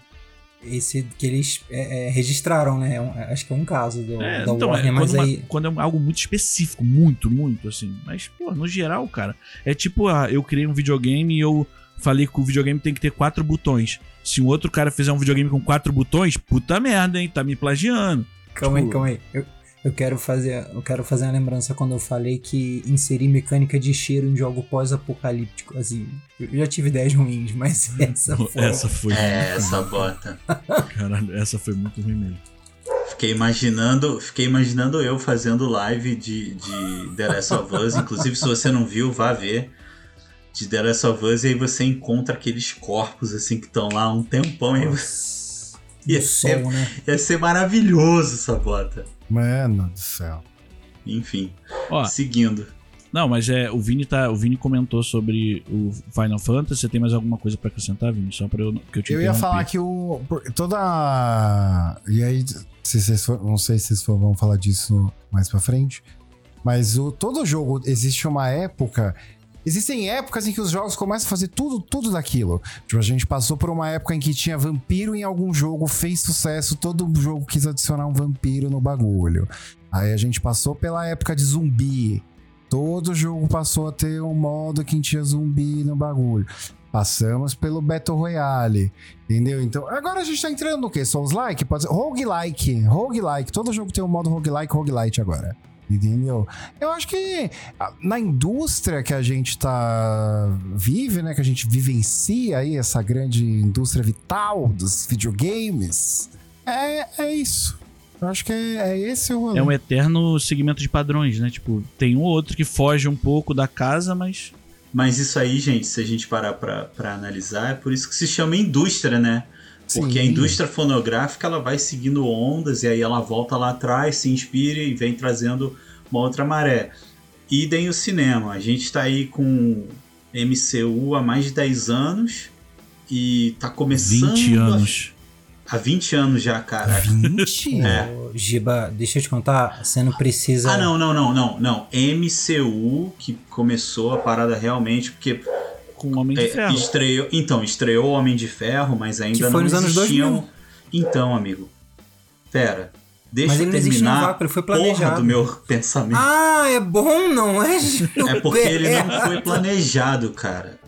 Esse que eles é, é, registraram, né? É um- acho que é um caso do, É, da então, é Warner, mas uma- aí. quando é algo muito específico, muito, muito, assim. Mas, pô, no geral, cara, é tipo, ah, eu criei um videogame e eu falei que o videogame tem que ter quatro botões. Se um outro cara fizer um videogame com quatro botões, puta merda, hein? Tá me plagiando. Calma aí, tipo- calma aí. Eu, eu quero fazer, eu quero fazer uma lembrança quando eu falei que inserir mecânica de cheiro em jogo pós-apocalíptico, assim, eu já tive ideias ruins, mas essa foi. Essa foi. É, essa bota. Caralho, essa foi muito ruim mesmo. Fiquei imaginando, fiquei imaginando eu fazendo live de, de The Last of Us. Inclusive, se você não viu, vá ver. De The Last of Us, e aí você encontra aqueles corpos assim que estão lá há um tempão. E você- Ia ser, né? ia ser maravilhoso essa bota. Mano do céu. Enfim, Ó, seguindo. não, mas é, o Vini tá, o Vini comentou sobre o Final Fantasy. Você tem mais alguma coisa pra acrescentar, Vini? Só pra eu, que eu te Eu ia falar que o. Toda. E aí, se vocês for- não sei se vocês for- vão falar disso mais pra frente. Mas o, todo jogo existe uma época. Existem épocas em que os jogos começam a fazer tudo, tudo daquilo. Tipo, a gente passou por uma época em que tinha vampiro em algum jogo, fez sucesso, todo jogo quis adicionar um vampiro no bagulho. Aí a gente passou pela época de zumbi. Todo jogo passou a ter um modo que tinha zumbi no bagulho. Passamos pelo Battle Royale. Entendeu? Então, agora a gente tá entrando no quê? Souls-like? Pode ser roguelike. Roguelike. Todo jogo tem um modo roguelike, roguelite agora. Entendeu? Eu acho que ah, na indústria que a gente tá vive, né, que a gente vivencia aí essa grande indústria vital dos videogames, é, é isso. Eu acho que é, é esse o rolê. É um eterno segmento de padrões, né? Tipo, tem um ou outro que foge um pouco da casa, mas. Mas isso aí, gente, se a gente parar pra, pra analisar, é por isso que se chama indústria, né? Porque a Sim. indústria fonográfica ela vai seguindo ondas e aí ela volta lá atrás, se inspira e vem trazendo uma outra maré. Idem o cinema. A gente tá aí com MCU há mais de 10 anos e tá começando 20 a- anos. há 20 anos já, cara. 20? É. Giba, deixa eu te contar, você não precisa. Ah, não, não, não, não, não. MCU que começou a parada realmente, porque Com o Homem de É, Ferro. estreou, então, estreou o Homem de Ferro, mas ainda Que foi não nos anos existiam. 2000. Então, amigo. Pera. Deixa Mas eu ele no terminar vácuo, ele foi a porra planejado. do meu pensamento. Ah, é bom, não é? é porque ele não Gilberto? foi planejado, cara.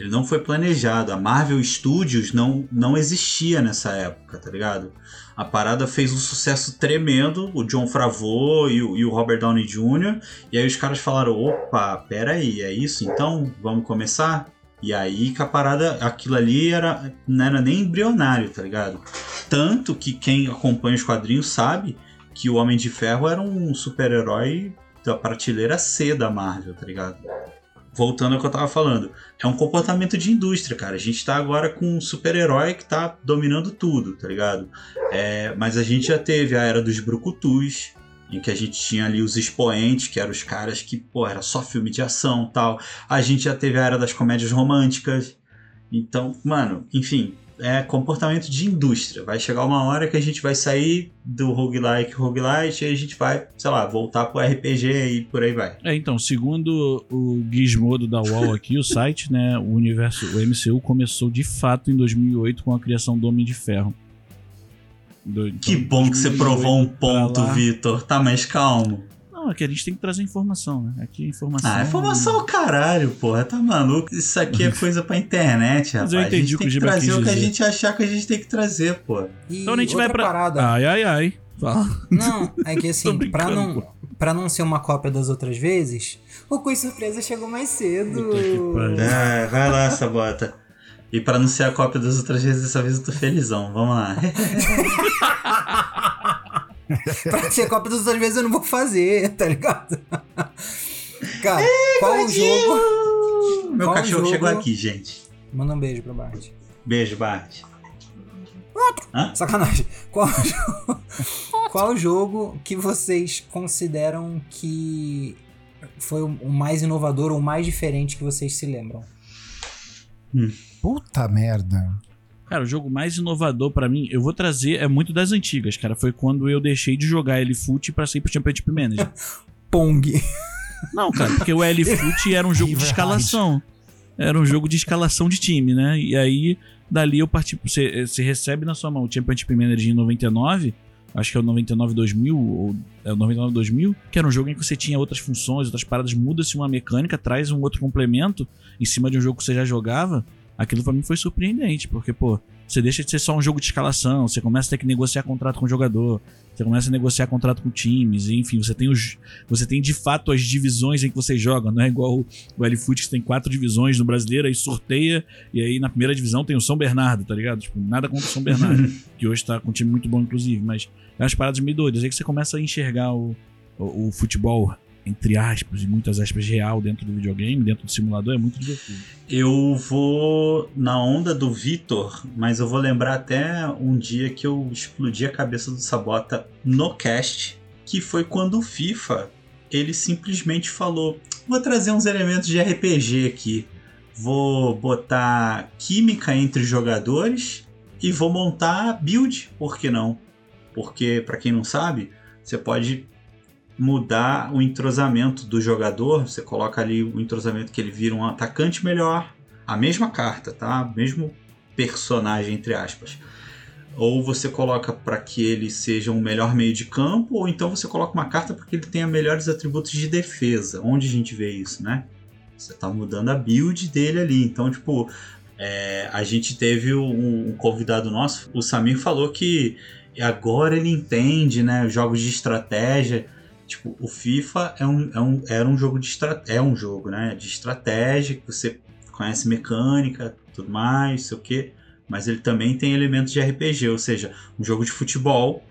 Ele não foi planejado. A Marvel Studios não, não existia nessa época, tá ligado? A parada fez um sucesso tremendo, o John Favreau e o, e o Robert Downey Jr. E aí os caras falaram, opa, pera aí, é isso? Então, vamos começar? E aí que a parada, aquilo ali era, não era nem embrionário, tá ligado? Tanto que quem acompanha os quadrinhos sabe que o Homem de Ferro era um super-herói da prateleira C da Marvel, tá ligado? Voltando ao que eu tava falando, é um comportamento de indústria, cara. A gente tá agora com um super-herói que tá dominando tudo, tá ligado? É, mas a gente já teve a era dos brucutus, em que a gente tinha ali os expoentes, que eram os caras que, pô, era só filme de ação tal. A gente já teve a era das comédias românticas. Então, mano, enfim, é comportamento de indústria. Vai chegar uma hora que a gente vai sair do roguelike roguelite e a gente vai, sei lá, voltar pro RPG e por aí vai. É, então, segundo o Gizmodo da UOL aqui, o site, né, o universo, o MCU começou de fato em 2008 com a criação do Homem de Ferro. Do- Que então, bom que você provou um 2008 pra ponto, Vitor. Tá mais calmo. Não, é que a gente tem que trazer informação, né? Aqui informação. Ah, informação é o caralho, porra. Tá maluco? Isso aqui é coisa pra internet, Mas rapaz. eu entendi a gente o que tem o que Giba trazer o que a gente achar que a gente tem que trazer, pô. E Então a gente vai pra. parada. Ai, ai, ai. Fala. Não, é que assim, pra não, pô. pra não ser uma cópia das outras vezes, o Quiz Surpresa chegou mais cedo. Que. É, vai lá, Sabota. E pra não ser a cópia das outras vezes, dessa vez eu tô felizão. Vamos lá. pra ser cópia das outras vezes eu não vou fazer, tá ligado? Cara, qual o jogo. Meu Qual cachorro jogo? chegou aqui, gente. Manda um beijo pra Bart. Beijo, Bart. Sacanagem. Qual jogo, qual jogo que vocês consideram que foi o o mais inovador ou o mais diferente que vocês se lembram? Puta merda. Cara, o jogo mais inovador pra mim, eu vou trazer, é muito das antigas, cara. Foi quando eu deixei de jogar L-Foot pra sair pro Championship Manager. Pong. Não, cara, porque o L-Foot era um jogo de River escalação. Era um jogo de escalação de time, né? E aí, dali eu parti. Você, você recebe na sua mão o Championship Manager em 99, acho que é o 99 2000, ou é o 99 2000, que era um jogo em que você tinha outras funções, outras paradas, muda-se uma mecânica, traz um outro complemento em cima de um jogo que você já jogava. Aquilo pra mim foi surpreendente, porque, pô, você deixa de ser só um jogo de escalação, você começa a ter que negociar contrato com o jogador, você começa a negociar contrato com times, enfim, você tem os. Você tem de fato as divisões em que você joga, não é igual o- o L-Foot que tem quatro divisões no brasileiro, aí sorteia, e aí na primeira divisão tem o São Bernardo, tá ligado? Tipo, nada contra o São Bernardo, que hoje tá com um time muito bom, inclusive, mas é umas paradas meio doidas, aí que você começa a enxergar o, o, o futebol entre aspas, e muitas aspas, real dentro do videogame, dentro do simulador, é muito divertido. Eu vou na onda do Vitor, mas eu vou lembrar até um dia que eu explodi a cabeça do Sabota no cast, que foi quando o FIFA ele simplesmente falou: vou trazer uns elementos de RPG aqui. Vou botar química entre jogadores e vou montar build, por que não? Porque, para quem não sabe, você pode mudar o entrosamento do jogador. Você coloca ali o entrosamento que ele vira um atacante melhor. A mesma carta, tá? Mesmo personagem, entre aspas. Ou você coloca para que ele seja um melhor meio de campo, ou então você coloca uma carta para que ele tenha melhores atributos de defesa. Onde a gente vê isso, né? Você tá mudando a build dele ali. Então, tipo, é, a gente teve um, um, convidado nosso, o Samir falou que agora ele entende, né? Os jogos de estratégia. Tipo, o FIFA é um, é um, era um jogo de. É um jogo, né? De estratégia, que você conhece mecânica, tudo mais, sei o quê. Mas ele também tem elementos de RPG, ou seja, um jogo de futebol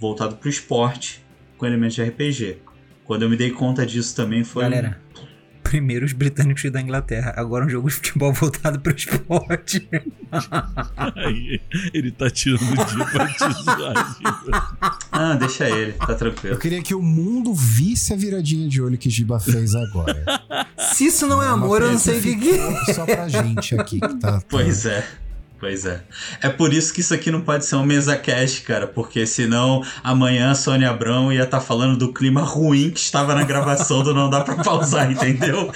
voltado para o esporte com elementos de RPG. Quando eu me dei conta disso também foi. Galera, primeiro os britânicos da Inglaterra, agora um jogo de futebol voltado para o esporte. Aí, ele tá tirando o dia pra te zoar, Giba. Ah, deixa ele, tá Eu tranquilo. queria que o mundo visse a viradinha de olho que Giba fez agora. Se isso não é amor, eu não sei o que que é. Só pra gente aqui que tá. tá- Pois é. Pois é. É por isso que isso aqui não pode ser um mesa cast, cara, porque senão amanhã a Sônia Abrão ia estar falando do clima ruim que estava na gravação do Não Dá Pra Pausar, entendeu?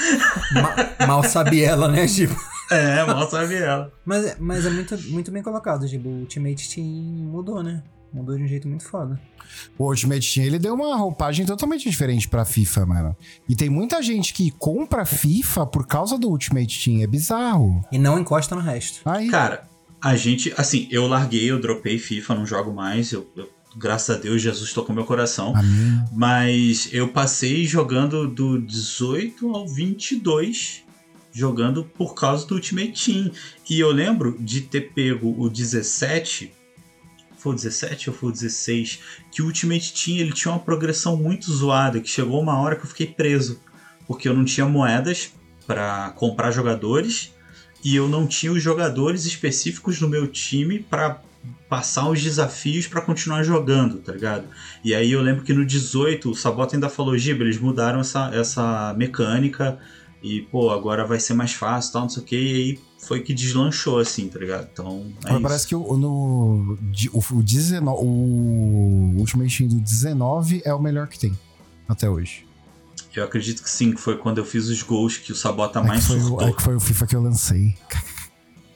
Ma- mal sabe ela, né, Giba? É, mal sabe ela. Mas, é- mas é muito, muito bem colocado, Giba. O Ultimate Team mudou, né? Mudou de um jeito muito foda. O Ultimate Team, ele deu uma roupagem totalmente diferente pra FIFA, mano. E tem muita gente que compra FIFA por causa do Ultimate Team. É bizarro. E não encosta no resto. Aí, Cara, a gente, assim, eu larguei, eu dropei FIFA, não jogo mais. Eu, eu- graças a Deus, Jesus tocou meu coração. amém. Mas eu passei jogando do 18 ao 22, jogando por causa do Ultimate Team. E eu lembro de ter pego o 17, foi o 17 ou foi o 16, que o Ultimate Team ele tinha uma progressão muito zoada, que chegou uma hora que eu fiquei preso, porque eu não tinha moedas para comprar jogadores e eu não tinha os jogadores específicos no meu time para passar os desafios para continuar jogando, tá ligado? E aí eu lembro que no 18 o Sabota ainda falou, Giba, eles mudaram essa, essa mecânica e, pô, agora vai ser mais fácil tal, não sei o que, e aí foi que deslanchou, assim, tá ligado? Então, é Mas parece que o, no, o, o 19, o Ultimate Team do 19 é o melhor que tem até hoje. Eu acredito que sim, que foi quando eu fiz os gols que o Sabota É mais foi, o- surtou. é que foi o FIFA que eu lancei.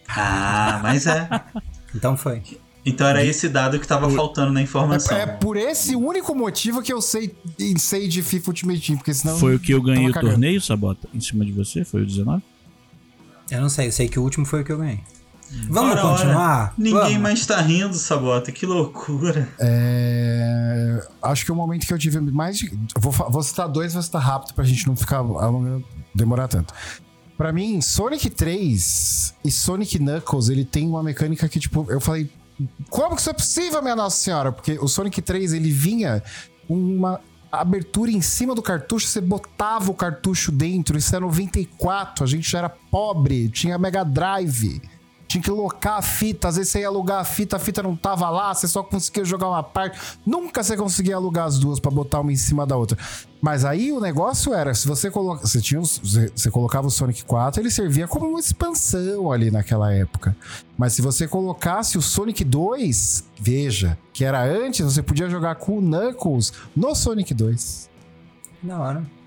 Ah, mas é. Então foi. Então era esse dado que tava faltando na informação. É, é por esse único motivo que eu sei, sei de FIFA Ultimate Team, porque senão. Foi o que eu ganhei o torneio, Sabota? Em cima de você? Foi o 19? Eu não sei, eu sei que o último foi o que eu ganhei. Vamos Ora, ora, continuar? Ninguém Vamos. mais tá rindo, Sabota, que loucura. É, acho que o momento que eu tive mais. de- Vou, vou citar dois, vou citar rápido pra gente não ficar alongando- demorar tanto. Pra mim, Sonic 3 e Sonic Knuckles, ele tem uma mecânica que, tipo, eu falei. Como que isso é possível, minha Nossa Senhora? Porque o Sonic 3 ele vinha com uma abertura em cima do cartucho, você botava o cartucho dentro, isso é 94, a gente já era pobre, tinha Mega Drive. Tinha que locar a fita, às vezes você ia alugar a fita, a fita não tava lá, você só conseguia jogar uma parte. Nunca você conseguia alugar as duas pra botar uma em cima da outra. Mas aí o negócio era, se você coloca, você tinha, você colocava o Sonic 4, ele servia como uma expansão ali naquela época. Mas se você colocasse o Sonic 2, veja, que era antes, você podia jogar com o Knuckles no Sonic 2. Da hora.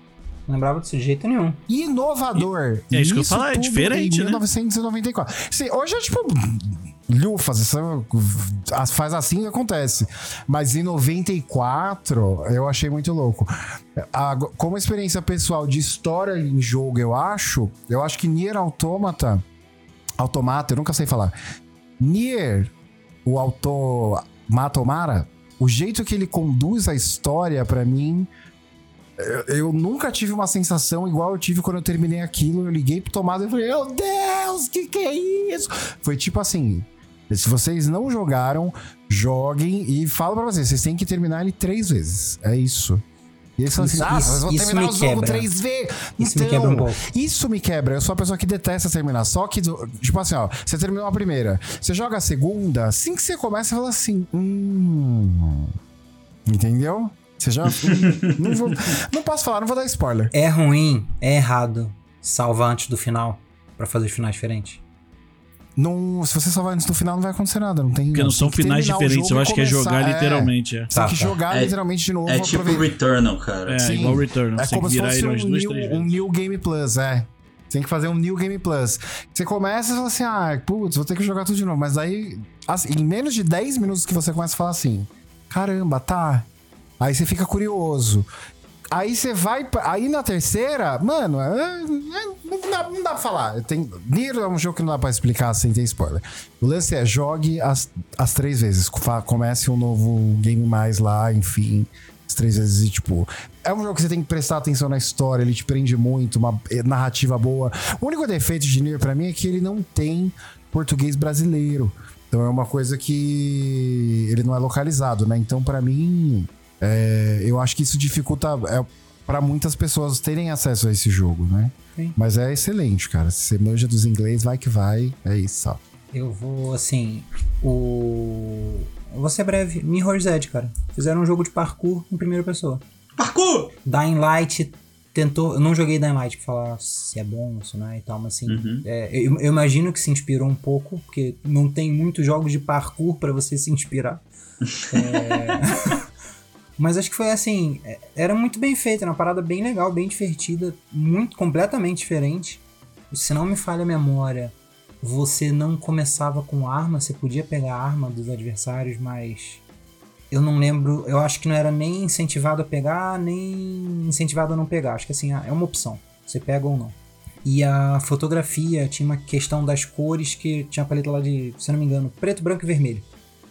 Não lembrava disso de jeito nenhum. Inovador. É isso que eu Isso falar, é diferente, em né? 1994. Sim, hoje é tipo. Lufas, isso é- faz assim e acontece. Mas em 94, eu achei muito louco. A- como experiência pessoal de história em jogo, eu acho. Eu acho que Nier Automata. Automata, eu nunca sei falar. Nier, o autor Matomara, o jeito que ele conduz a história, pra mim, eu, eu nunca tive uma sensação igual eu tive quando eu terminei aquilo. Eu liguei pro tomado e falei: Meu Deus, que que é isso? Foi tipo assim. Se vocês não jogaram, joguem e falo pra vocês: vocês têm que terminar ele três vezes. É isso. E eles falam assim, Isso- ah, mas vou terminar me o jogo quebra. três vezes. Isso me quebra um pouco. Isso me quebra. Eu sou uma pessoa que detesta terminar. Só que, tipo assim, ó, você terminou a primeira, você joga a segunda, assim que você começa, você fala assim, hum. Entendeu? Você já. não, vou, não posso falar, não vou dar spoiler. É ruim, é errado salvar antes do final pra fazer os finais diferentes. Não, se você salvar antes do final, não vai acontecer nada. Não tem, Porque não são tem que finais diferentes, eu acho e que é começar- jogar literalmente. É, Você tem Tá, que tá. jogar É- literalmente de novo. É tipo aproveitar- Returnal, cara. é Sim. igual Return. É Você tem como que se virar fosse um umas duas, new, um. New Game Plus, é. Você tem que fazer um New Game Plus. Você começa e fala assim, ah, putz, vou ter que jogar tudo de novo. Mas aí, assim, em menos de 10 minutos que você começa a falar assim, caramba, tá. Aí você fica curioso. Aí você vai. Aí na terceira, mano, é- é- não, dá, não dá pra falar. Tem, Nier é um jogo que não dá pra explicar sem ter spoiler. O lance é jogue as, as três vezes. Comece um novo game mais lá, enfim. As três vezes e, tipo. É um jogo que você tem que prestar atenção na história, ele te prende muito, uma eh, narrativa boa. O único defeito de Nier pra mim é que ele não tem português brasileiro. Então é uma coisa que ele não é localizado, né? Então, pra mim, é, eu acho que isso dificulta é, para muitas pessoas terem acesso a esse jogo, né? Sim. Mas é excelente, cara. Se você manja dos inglês, vai que vai. É isso, só. Eu vou, assim, o... Eu vou ser breve. Mirror's Edge, cara. Fizeram um jogo de parkour em primeira pessoa. Parkour! Dying Light tentou. Eu não joguei Dying Light pra falar se é bom, se não é e tal, mas assim. Uhum. é, eu, eu imagino que se inspirou um pouco, porque não tem muitos jogos de parkour pra você se inspirar. É, mas acho que foi assim. é, Era muito bem feito, era uma parada bem legal, bem divertida, muito completamente diferente. Se não me falha a memória, você não começava com arma, você podia pegar a arma dos adversários, mas eu não lembro, eu acho que não era nem incentivado a pegar, nem incentivado a não pegar. Acho que assim, é uma opção. Você pega ou não. E a fotografia tinha uma questão das cores que tinha a paleta lá de, se não me engano, preto, branco e vermelho.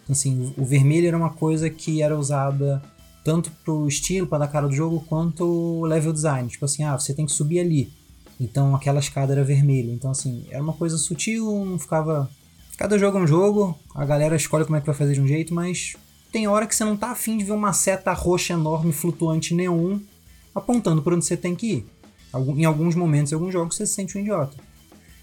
Então, assim, o vermelho era uma coisa que era usada tanto pro estilo, para dar cara do jogo, quanto o level design. Tipo assim, ah, você tem que subir ali. Então aquela escada era vermelha. Então, assim, era uma coisa sutil, não ficava. Cada jogo é um jogo, a galera escolhe como é que vai fazer de um jeito, mas tem hora que você não tá afim de ver uma seta roxa enorme, flutuante neon, apontando por onde você tem que ir. Em alguns momentos, em alguns jogos, você se sente um idiota.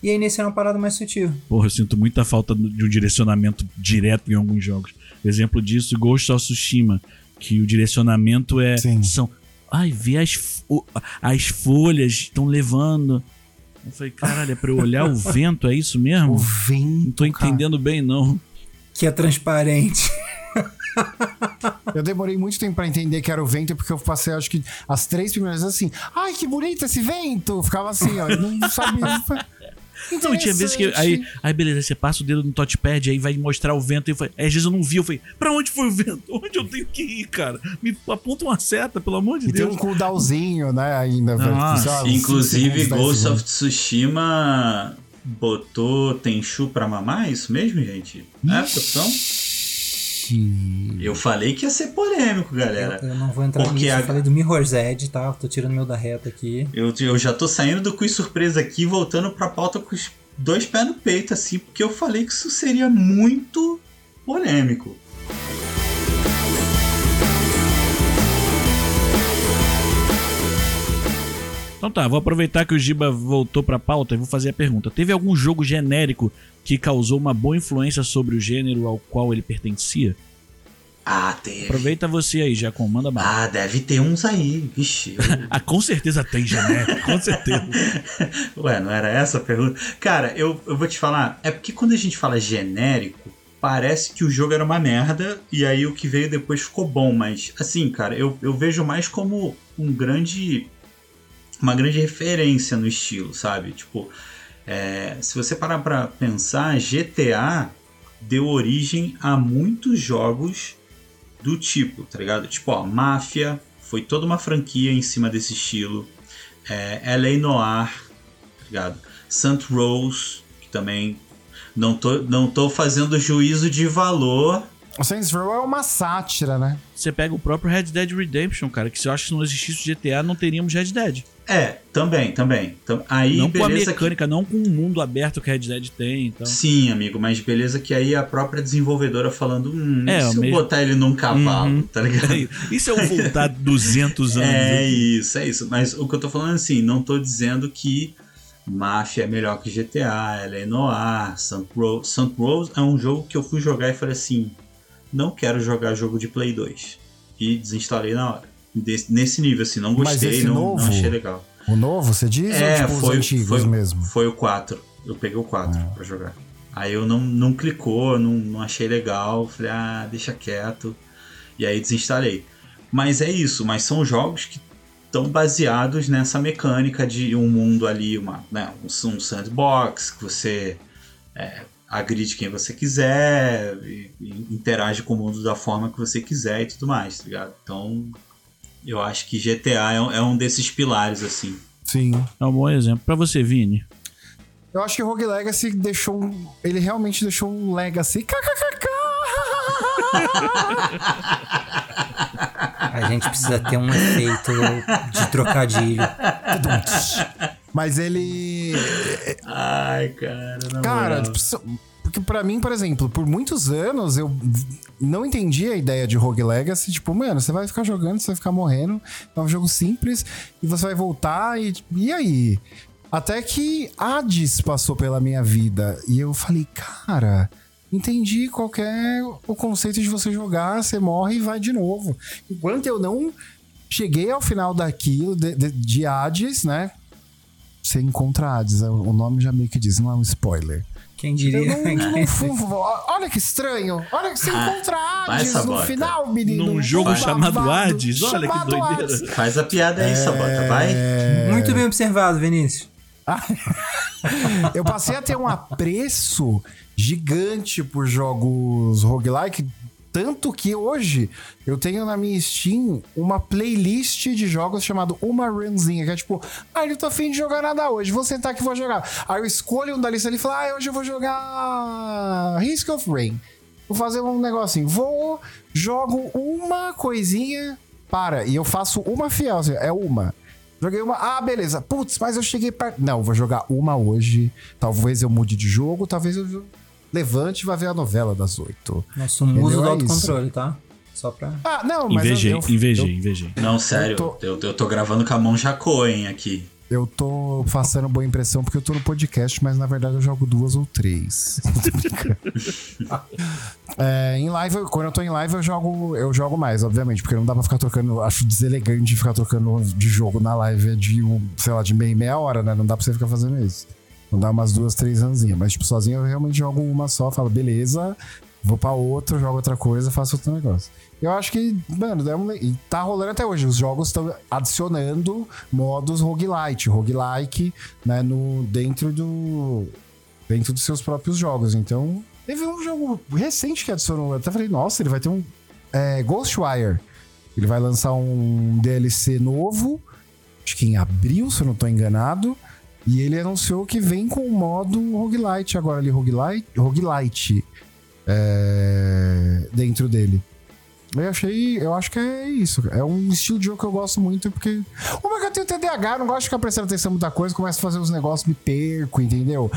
E aí nesse era uma parada mais sutil. Porra, eu sinto muita falta de um direcionamento direto em alguns jogos. Exemplo disso, Ghost of Tsushima, que o direcionamento é Sim. são ai, vê as fo- as folhas estão levando. Eu falei, caralho, é pra eu olhar o vento, é isso O mesmo? vento. Não tô cara. entendendo bem não. Que é transparente. Eu demorei muito tempo pra entender que era o vento, porque eu passei, acho que, as três primeiras vezes assim. Ai, que bonito esse vento! Ficava assim, ó. eu Não sabia. Não, e tinha vezes que aí, aí beleza, você passa o dedo no touchpad, aí vai mostrar o vento e eu falei, aí, às vezes eu não vi, eu falei, pra onde foi o vento? Onde eu tenho que ir, cara? Me aponta uma seta, pelo amor de E tem Deus. um cooldownzinho, né, ainda, velho. Ah, Inclusive, Ghost of Tsushima botou Tenchu pra mamar, é isso mesmo, gente? É essa opção? Eu falei que ia ser polêmico, galera. Eu, eu não vou entrar Porque nisso. a- Eu falei do Mirror's Edge, tá? Tô tirando meu da reta aqui. Eu, eu já tô saindo do quiz surpresa aqui, voltando pra pauta com os dois pés no peito, assim, porque eu falei que isso seria muito polêmico. Então tá, vou aproveitar que o Giba voltou pra pauta e vou fazer a pergunta. Teve algum jogo genérico que causou uma boa influência sobre o gênero ao qual ele pertencia? Ah, teve. Aproveita você aí, já comanda mais. Ah, deve ter uns aí. Vixe. eu- Ah, com certeza tem genérico, com certeza. Ué, não era essa a pergunta? Cara, eu, eu vou te falar. É porque quando a gente fala genérico, parece que o jogo era uma merda e aí o que veio depois ficou bom. Mas, assim, cara, eu, eu vejo mais como um grande. Uma grande referência no estilo, sabe? Tipo, é, se você parar pra pensar, GTA deu origem a muitos jogos do tipo, tá ligado? Tipo, ó, Máfia foi toda uma franquia em cima desse estilo. É, LA Noir, tá ligado? Saint Rose, que também não tô, não tô fazendo juízo de valor O Saints Row é uma sátira, né? Você pega o próprio Red Dead Redemption, cara, que se eu acho que se não existisse o GTA, não teríamos Red Dead. É, também, também. Então, aí, não com a beleza que- mecânica, não com o mundo aberto que Red Dead tem, então. Sim, amigo, mas beleza que aí a própria desenvolvedora falando, hum, É, e se eu mesmo- botar ele num cavalo, Uhum. tá ligado? E se eu voltar 200 anos? É isso, é isso. Mas o que eu tô falando assim, não tô dizendo que Mafia é melhor que GTA, ela é Noir, Saint Rose. Saint Rose é um jogo que eu fui jogar e falei assim, não quero jogar jogo de Play 2. E desinstalei na hora. Nesse nível, assim, não gostei, não, novo? não achei legal. O novo, você diz? É, tipo foi, foi, mesmo? foi o 4. Eu peguei o 4 Ah. pra jogar. Aí eu não, não clicou, não, não achei legal. Falei, ah, deixa quieto. E aí desinstalei. Mas é isso, mas são jogos que estão baseados nessa mecânica de um mundo ali, uma, né, um, um sandbox, que você é, agride quem você quiser, e, e interage com o mundo da forma que você quiser e tudo mais, tá ligado? Então, eu acho que GTA é um, é um desses pilares, assim. Sim. É um bom exemplo. Pra você, Vini. Eu acho que o Rogue Legacy deixou um. Ele realmente deixou um legacy. A gente precisa ter um efeito de trocadilho. Mas ele. Ai, cara, Cara, tipo, porque pra mim, por exemplo, por muitos anos eu não entendi a ideia de Rogue Legacy. Tipo, mano, você vai ficar jogando, você vai ficar morrendo. É um jogo simples e você vai voltar e. E aí? Até que Hades passou pela minha vida e eu falei, cara. Entendi qual que é o conceito de você jogar, você morre e vai de novo. Enquanto eu não cheguei ao final daquilo, de, de, de Hades, né? Você encontra Hades, o nome já meio que diz, não é um spoiler. Quem Eu diria? não, não olha que estranho. Olha que você encontra vai Hades no bota. final, menino. Num jogo Um chamado. Hades? Olha que Chamado doideira. Hades. Faz a piada aí, Sabota, vai. Muito bem observado, Vinícius. Eu passei a ter um apreço gigante por jogos roguelike. Tanto que hoje eu tenho na minha Steam uma playlist de jogos chamado Uma Runzinha, que é tipo, ah, eu tô afim de jogar nada hoje, vou sentar aqui e vou jogar. Aí eu escolho um da lista ali e falo, ah, hoje eu vou jogar Risk of Rain. Vou fazer um negocinho. Vou, jogo uma coisinha, para. E eu faço uma fiel, assim, é uma. Joguei uma. Ah, beleza. Putz, mas eu cheguei perto. Não, vou jogar uma hoje. Talvez eu mude de jogo, talvez eu levante e vá ver a novela das oito. Nosso muso do É autocontrole, tá? Só pra. Ah, não, mas. eu- Invejei, eu, invejei, eu- invejei. Não, sério, eu tô... Eu, tô gravando com a mão jacô, hein, aqui. Eu tô passando boa impressão porque eu tô no podcast, mas na verdade eu jogo duas ou três. É, em live, eu- quando eu tô em live, eu jogo, eu jogo mais, obviamente, porque não dá pra ficar trocando. eu Acho deselegante ficar trocando de jogo na live de, um, sei lá, de meia, meia hora, né? Não dá pra você ficar fazendo isso. Não dá umas duas, três ranzinhas. Mas, tipo, sozinho eu realmente jogo uma só, falo, beleza, vou pra outra, jogo outra coisa, faço outro negócio. Eu acho que, mano, é um tá rolando até hoje. Os jogos estão adicionando modos roguelite, roguelike, né, no, dentro do. dentro dos seus próprios jogos. Então, teve um jogo recente que adicionou. Eu até falei, nossa, ele vai ter um. É, Ghostwire. Ele vai lançar um DLC novo, acho que em abril, se eu não tô enganado. E ele anunciou que vem com o modo roguelite agora ali, roguelite, roguelite é, dentro dele. Eu achei, eu acho que é isso. É um estilo de jogo que eu gosto muito, porque. Uma que eu tenho TDAH, não gosto de ficar prestando atenção em muita coisa, começo a fazer os negócios, me perco, entendeu?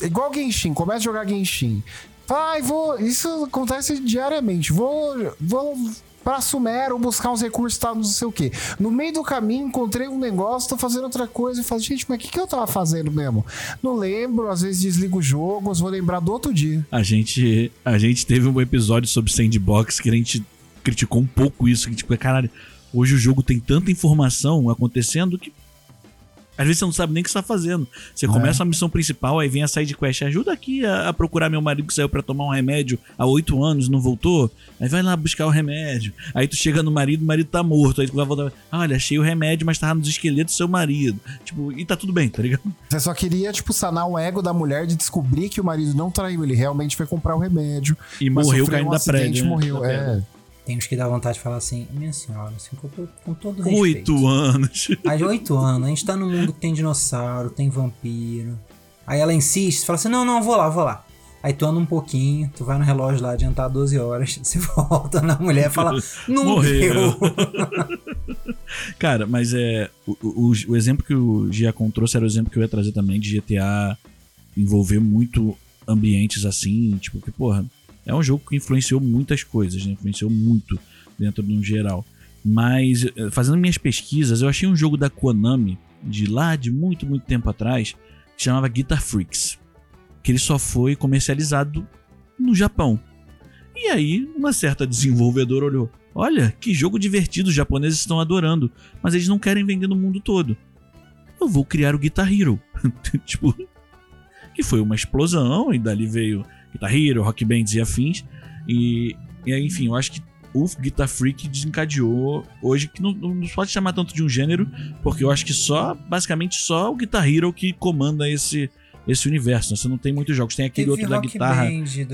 Igual Genshin, começa a jogar Genshin. Ai, vou. Isso acontece diariamente. Vou. Vou pra Sumero buscar uns recursos tal, não sei o quê. No meio do caminho, encontrei um negócio, tô fazendo outra coisa e falo, gente, mas o que, que eu tava fazendo mesmo? Não lembro, às vezes desligo o jogo, vou lembrar do outro dia. A gente, a gente teve um episódio sobre sandbox que a gente criticou um pouco isso. Que, tipo, caralho, hoje o jogo tem tanta informação acontecendo que. Às vezes você não sabe nem o que você tá fazendo. Você começa a missão principal, aí vem a side quest. Ajuda aqui a, a procurar meu marido que saiu pra tomar um remédio há oito anos, não voltou. Aí vai lá buscar o remédio. Aí tu chega no marido, o marido tá morto. Aí tu vai voltar. "Ah, Olha, achei o remédio, mas tava nos esqueletos do seu marido. Tipo, e tá tudo bem, tá ligado? Você só queria, tipo, sanar o ego da mulher de descobrir que o marido não traiu. Ele realmente foi comprar o remédio. E morreu caindo um da prédio. né? morreu. Da pedra. É. Tem uns que dá vontade de falar assim, minha senhora, assim, com, com todo respeito. Oito anos. Há oito anos, a gente tá num mundo que tem dinossauro, tem vampiro. Aí ela insiste, fala assim: não, não, vou lá, vou lá. Aí tu anda um pouquinho, tu vai no relógio lá adiantar 12 horas, você volta na mulher e fala, não Morreu. deu. Cara, mas é. O, o, o exemplo que o Giacom trouxe era o exemplo que eu ia trazer também de GTA envolver muito ambientes assim, tipo, que, porra, é um jogo que influenciou muitas coisas, né? Influenciou muito dentro de um geral. Mas, eh, fazendo minhas pesquisas, eu achei um jogo da Konami, de lá de muito, muito tempo atrás, que chamava Guitar Freaks. Que ele só foi comercializado no Japão. E aí, uma certa desenvolvedora olhou: Olha, que jogo divertido, os japoneses estão adorando, mas eles não querem vender no mundo todo. Eu vou criar o Guitar Hero. tipo, que foi uma explosão, e dali veio Guitar Hero, Rock Bands e afins. E, e enfim, eu acho que o Guitar Freak desencadeou hoje, que não, não pode chamar tanto de um gênero, porque eu acho que só, basicamente, só o Guitar Hero que comanda esse, esse universo. né? Você não tem muitos jogos. Tem aquele Teve outro da guitarra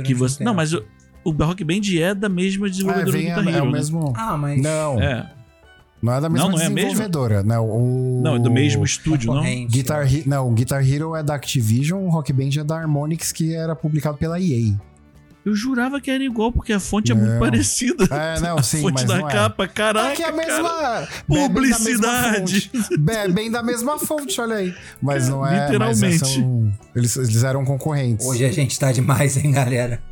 que um você. Não, tempo. mas o, o Rock Band é da mesma É, desenvolvedora do vem a- Guitar é Hero. o né? mesmo. Ah, mas... Não, É. não é da mesma Não, não é a desenvolvedora. Não, o... Não, é do mesmo estúdio, não? Guitar. He- não, Guitar Hero é da Activision, o Rock Band é da Harmonix, que era publicado pela EA. Eu jurava que era igual, porque a fonte é muito Não. parecida. É, não, a sim, fonte mas da não é. capa, caraca. é que é a cara. mesma. bebem Publicidade. Da mesma fonte. Bebem da mesma fonte, olha aí. Mas não é. Literalmente. Mas são- eles, eles eram concorrentes. Hoje a gente tá demais, hein, galera?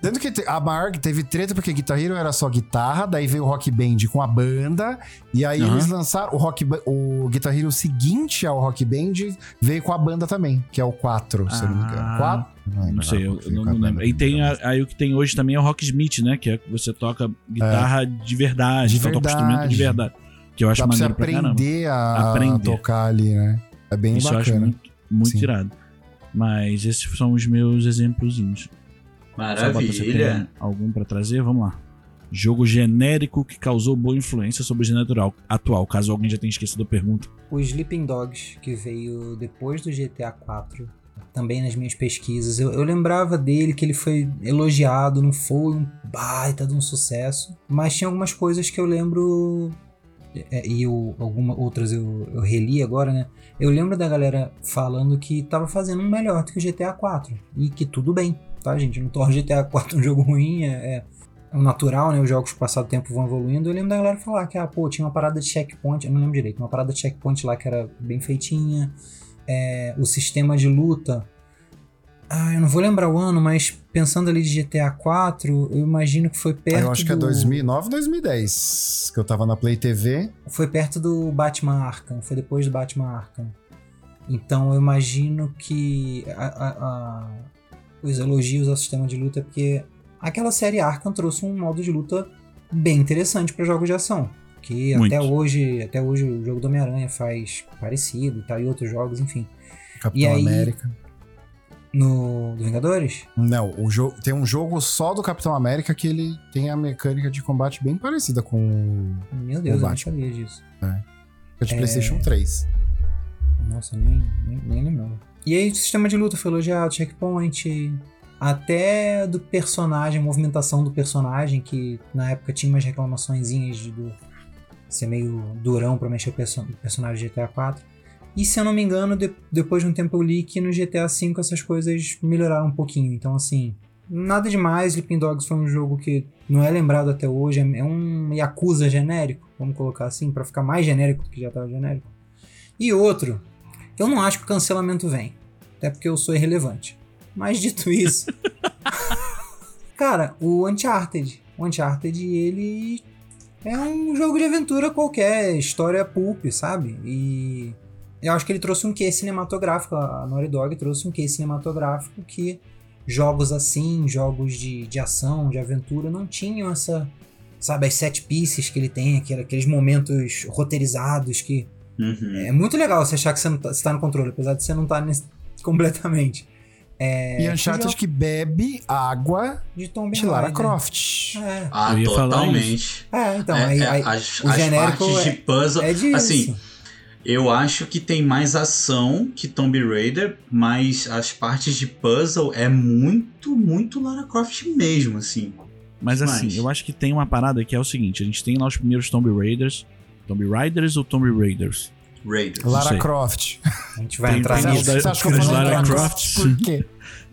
Tanto que a maior teve treta porque Guitar Hero era só guitarra, daí veio o Rock Band com a banda, e aí Aham. eles lançaram o Rock o Guitar Hero seguinte ao Rock Band veio com a banda também, que é o 4, se eu não me engano. Ah, 4? Não sei, eu, não, não lembro. E tem a- aí o que tem hoje também é o Rocksmith, né? Que é que você toca guitarra de verdade, De toca verdade. instrumento de verdade. Que eu acho Dá pra você maneiro pra aprender a, Aprender. tocar ali, né? É bem Isso eu acho bacana. muito, muito Sim. irado. Mas esses são os meus exemplozinhos. Maravilha. tem algum pra trazer? Vamos lá. Jogo genérico que causou boa influência sobre o gênero atual, caso alguém já tenha esquecido a pergunta. O Sleeping Dogs, que veio depois do GTA 4, também nas minhas pesquisas, eu, eu lembrava dele que ele foi elogiado, não foi um baita de um sucesso, mas tinha algumas coisas que eu lembro, é, e eu, algumas outras eu, eu reli agora, né? Eu lembro da galera falando que tava fazendo um melhor do que o GTA 4, e que tudo bem, tá, gente? Não torna GTA 4 um jogo ruim, é, é é o natural, né? Os jogos com o passar do tempo vão evoluindo. Eu lembro da galera falar que, ah, pô, tinha uma parada de checkpoint, eu não lembro direito, uma parada de checkpoint lá que era bem feitinha. É, o sistema de luta. Ah, eu não vou lembrar o ano, mas pensando ali de GTA 4, eu imagino que foi perto. Eu acho que é do- 2009, 2010, que eu tava na Play TV. Foi perto do Batman Arkham, foi depois do Batman Arkham. Então eu imagino que a- a- a- os elogios ao sistema de luta é porque aquela série Arkham trouxe um modo de luta bem interessante para jogos de ação. Que Muito. até hoje, até hoje o jogo do Homem-Aranha faz parecido e tal, e outros jogos, enfim. Capitão aí- América. No do Vingadores? Não, o jogo tem um jogo só do Capitão América que ele tem a mecânica de combate bem parecida com o Meu Deus, eu não sabia disso. que é de É. PlayStation 3. Nossa, nem, nem, nem lembrava. E aí sistema de luta foi elogiado, checkpoint, até do personagem, movimentação do personagem, que na época tinha umas reclamaçõezinhas de do, ser meio durão pra mexer o perso personagem de GTA 4. E se eu não me engano, de- depois de um tempo eu li que no GTA V essas coisas melhoraram um pouquinho. Então, assim, nada demais. Sleeping Dogs foi um jogo que não é lembrado até hoje. É é um Yakuza genérico, vamos colocar assim, pra ficar mais genérico do que já tava genérico. E outro, eu não acho que o cancelamento vem. Até porque eu sou irrelevante. Mas dito isso. cara, o Uncharted. O Uncharted, ele é um jogo de aventura qualquer, história pulp, sabe? E eu acho que ele trouxe um quê cinematográfico. A Naughty Dog trouxe um quê cinematográfico que jogos assim, jogos de, de ação, de aventura, não tinham essa. Sabe, as set pieces que ele tem, aquele- aqueles momentos roteirizados que Uhum. é muito legal você achar que você, não tá, você tá no controle, apesar de você não estar nesse- completamente. É, e Uncharted que bebe água de Tomb de Lara Raider. Croft. É, Ah, totalmente. é, então, É, aí, é, aí as, o as genérico partes de puzzle. é disso. Assim, eu acho que tem mais ação que Tomb Raider, mas as partes de puzzle é muito, muito Lara Croft mesmo, assim. Mas assim, Demais. eu acho que tem uma parada que é o seguinte: a gente tem lá os primeiros Tomb Raiders. Tomb Raiders ou Tomb Raiders? Raiders. Lara. Croft. A gente vai Tem- entrar tem nisso. da- Você acha Os Lara Lara Croft, Croft? Por quê?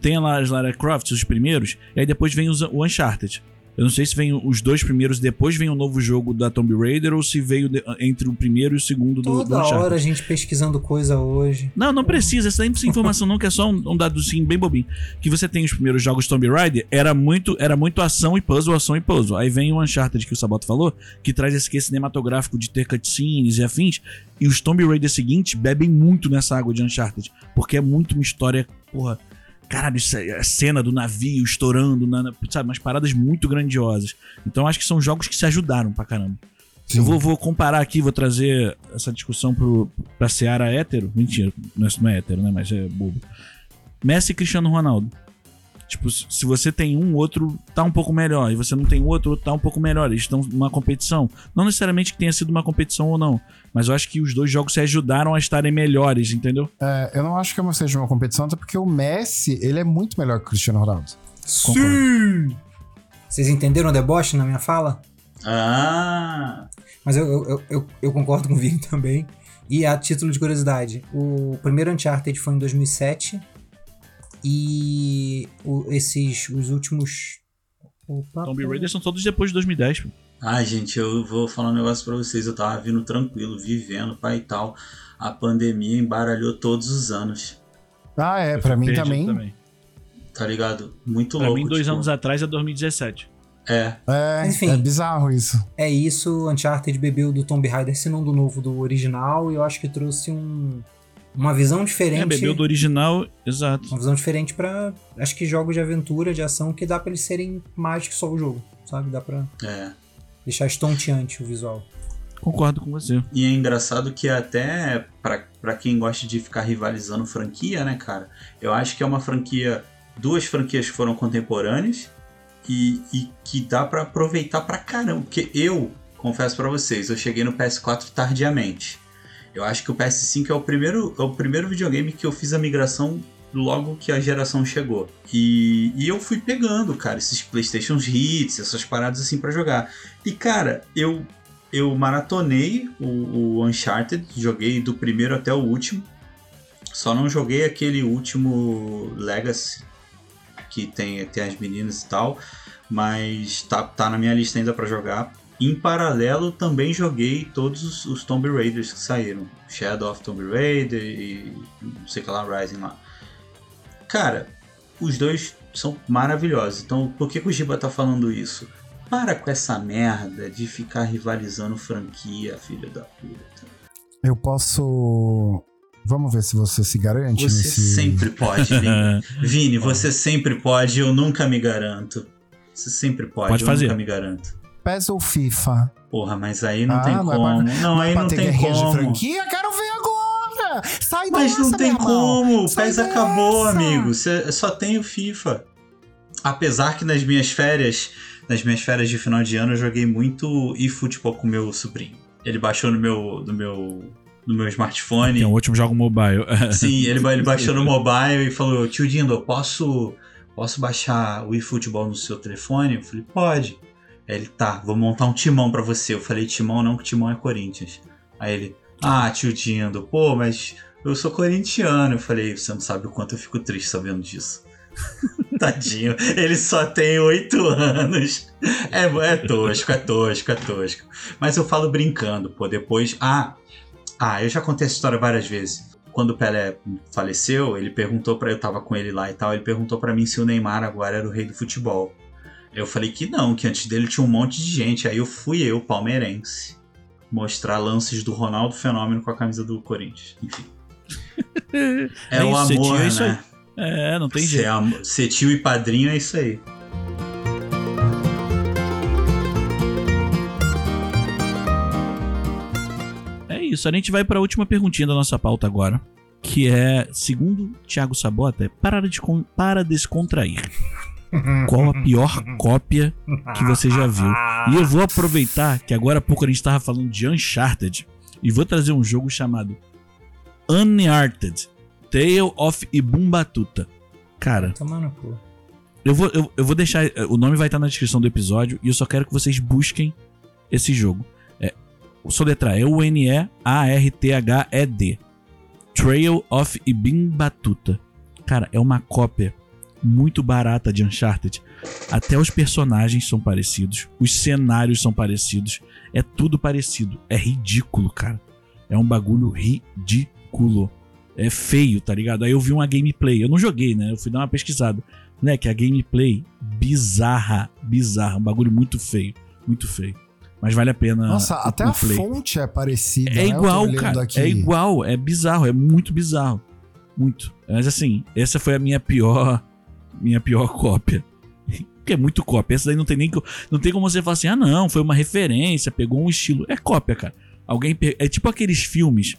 Tem lá as Lara Croft, os primeiros, e aí depois vem os, o Uncharted. Eu não sei se vem os dois primeiros, depois vem o novo jogo da Tomb Raider, ou se veio de- entre o primeiro e o segundo do, do Toda Uncharted. hora a gente pesquisando coisa hoje. Não, não precisa. Essa informação não, que é só um, um dado assim, bem bobinho. Que você tem os primeiros jogos Tomb Raider, era muito, era muito ação e puzzle, ação e puzzle. Aí vem o Uncharted que o Sabato falou, que traz esse que é cinematográfico de ter cutscenes e afins. E os Tomb Raider seguintes bebem muito nessa água de Uncharted. Porque é muito uma história, porra. Caralho, isso é a cena do navio estourando, na- sabe? Umas paradas muito grandiosas. Então acho que são jogos que se ajudaram pra caramba. Sim. Eu vou, vou comparar aqui, vou trazer essa discussão pro, pra Seara hétero. Mentira, não é, não é hétero, né? Mas é bobo. Messi e Cristiano Ronaldo. Tipo, se você tem um, outro tá um pouco melhor. E você não tem outro, outro tá um pouco melhor. Eles estão numa competição. Não necessariamente que tenha sido uma competição ou não. Mas eu acho que os dois jogos se ajudaram a estarem melhores, entendeu? É, eu não acho que seja uma competição, até porque o Messi, ele é muito melhor que o Cristiano Ronaldo. Sim! Vocês entenderam o deboche na minha fala? Ah! Mas eu, eu, eu, eu, eu concordo com o Vini também. E a título de curiosidade, o primeiro Uncharted foi em 2007 e o- esses, os últimos... Opa, Tomb. Raider são todos depois de 2010. pô. Ah, gente, eu vou falar um negócio pra vocês. Eu tava vindo tranquilo, vivendo, pai e tal. A pandemia embaralhou todos os anos. Ah, é, pra mim Perdido também. Tá ligado? Muito Pra louco. mim, dois tipo, anos atrás é 2017. É, É, Enfim. é bizarro isso. É isso, Uncharted bebeu do Tomb Raider, se não do novo, do original, e eu acho que trouxe um, uma visão diferente. É, bebeu do original, exato. Uma visão diferente pra. Acho que jogos de aventura, de ação, que dá pra eles serem mais que só o jogo, sabe? Dá pra é. deixar estonteante o visual. Concordo com você. E é engraçado que até pra, pra quem gosta de ficar rivalizando franquia, né, cara? Eu acho que é uma franquia. Duas franquias que foram contemporâneas e, e que dá pra aproveitar pra caramba. Porque eu, confesso pra vocês, eu cheguei no PS4 tardiamente. Eu acho que o PS5 é o primeiro, é o primeiro videogame que eu fiz a migração logo que a geração chegou. E, e eu fui pegando, cara, esses PlayStation Hits, essas paradas assim pra jogar. E, cara, eu eu maratonei o, o Uncharted, joguei do primeiro até o último. Só não joguei aquele último Legacy, que tem, tem as meninas e tal, mas tá, tá na minha lista ainda pra jogar. Em paralelo, também joguei todos os, os Tomb Raiders que saíram: Shadow of Tomb Raider e não sei o que lá, Rising lá. Cara, os dois são maravilhosos. Então, por que, que o Giba tá falando isso? Para com essa merda de ficar rivalizando franquia, filho da puta. Eu posso. Vamos ver se você se garante Você nesse. sempre pode, Vini. Vini, você sempre pode, eu nunca me garanto. Você sempre pode, Pode eu fazer. nunca me garanto. PES ou FIFA? Porra, mas aí não Ah, tem não é como. pra- Não, aí não tem guerrinha de como. franquia? Quero ver agora! Sai Mas dessa, não tem irmão. como, o PES acabou, amigo. Cê- só tem o FIFA. Apesar que nas minhas férias, nas minhas férias de final de ano, eu joguei muito eFootball com meu sobrinho. Ele baixou no meu, no meu, no meu smartphone. Tem um último jogo mobile. Sim, ele, ele baixou no mobile e falou: Tio Dindo, eu posso, posso baixar o eFootball no seu telefone? Eu falei: Pode. Ele: Tá, vou montar um timão pra você. Eu falei: Timão não, que timão é Corinthians. Aí ele: Ah, tio Dindo, pô, mas eu sou corintiano. Eu falei: Você não sabe o quanto eu fico triste sabendo disso. Tadinho, ele só tem oito anos. É, é tosco, é tosco, é tosco. Mas eu falo brincando, pô, depois. Ah, ah, eu já contei essa história várias vezes. Quando o Pelé faleceu, ele perguntou para eu tava com ele lá e tal, ele perguntou pra mim se o Neymar agora era o rei do futebol. Eu falei que não, que antes dele tinha um monte de gente. Aí eu fui eu, palmeirense, mostrar lances do Ronaldo Fenômeno com a camisa do Corinthians. Enfim. É, É o isso, amor, é isso né? É, não tem Ser, jeito. am- ser tio e padrinho é isso aí. É isso. A gente vai pra última perguntinha da nossa pauta agora. Que é, segundo Thiago Sabota, é para, descon para descontrair. Qual a pior cópia que você já viu? E eu vou aproveitar que agora há pouco a gente tava falando de Uncharted e vou trazer um jogo chamado Uncharted Tale of Ibumbatuta. Cara, eu vou, eu, eu vou deixar. O nome vai estar na descrição do episódio e eu só quero que vocês busquem esse jogo. É soletrar, é U-N-E-A-R-T-H-E-D. Trail of Ibn Batuta. Cara, é uma cópia muito barata de Uncharted. Até os personagens são parecidos, os cenários são parecidos, é tudo parecido. É ridículo, cara. É um bagulho ridículo. É feio, tá ligado? Aí eu vi uma gameplay. Eu não joguei, né? Eu fui dar uma pesquisada. Né? Que a gameplay bizarra, bizarra. Um bagulho muito feio. Muito feio. Mas vale a pena. Nossa, até a play. fonte é parecida. É né? Igual, cara. aqui. É igual, é bizarro, é muito bizarro. Muito. Mas assim, essa foi a minha pior. Minha pior cópia. Porque é muito cópia. Essa daí não tem nem. Não tem como você falar assim, ah, não, foi uma referência, pegou um estilo. É cópia, cara. Alguém. É tipo aqueles filmes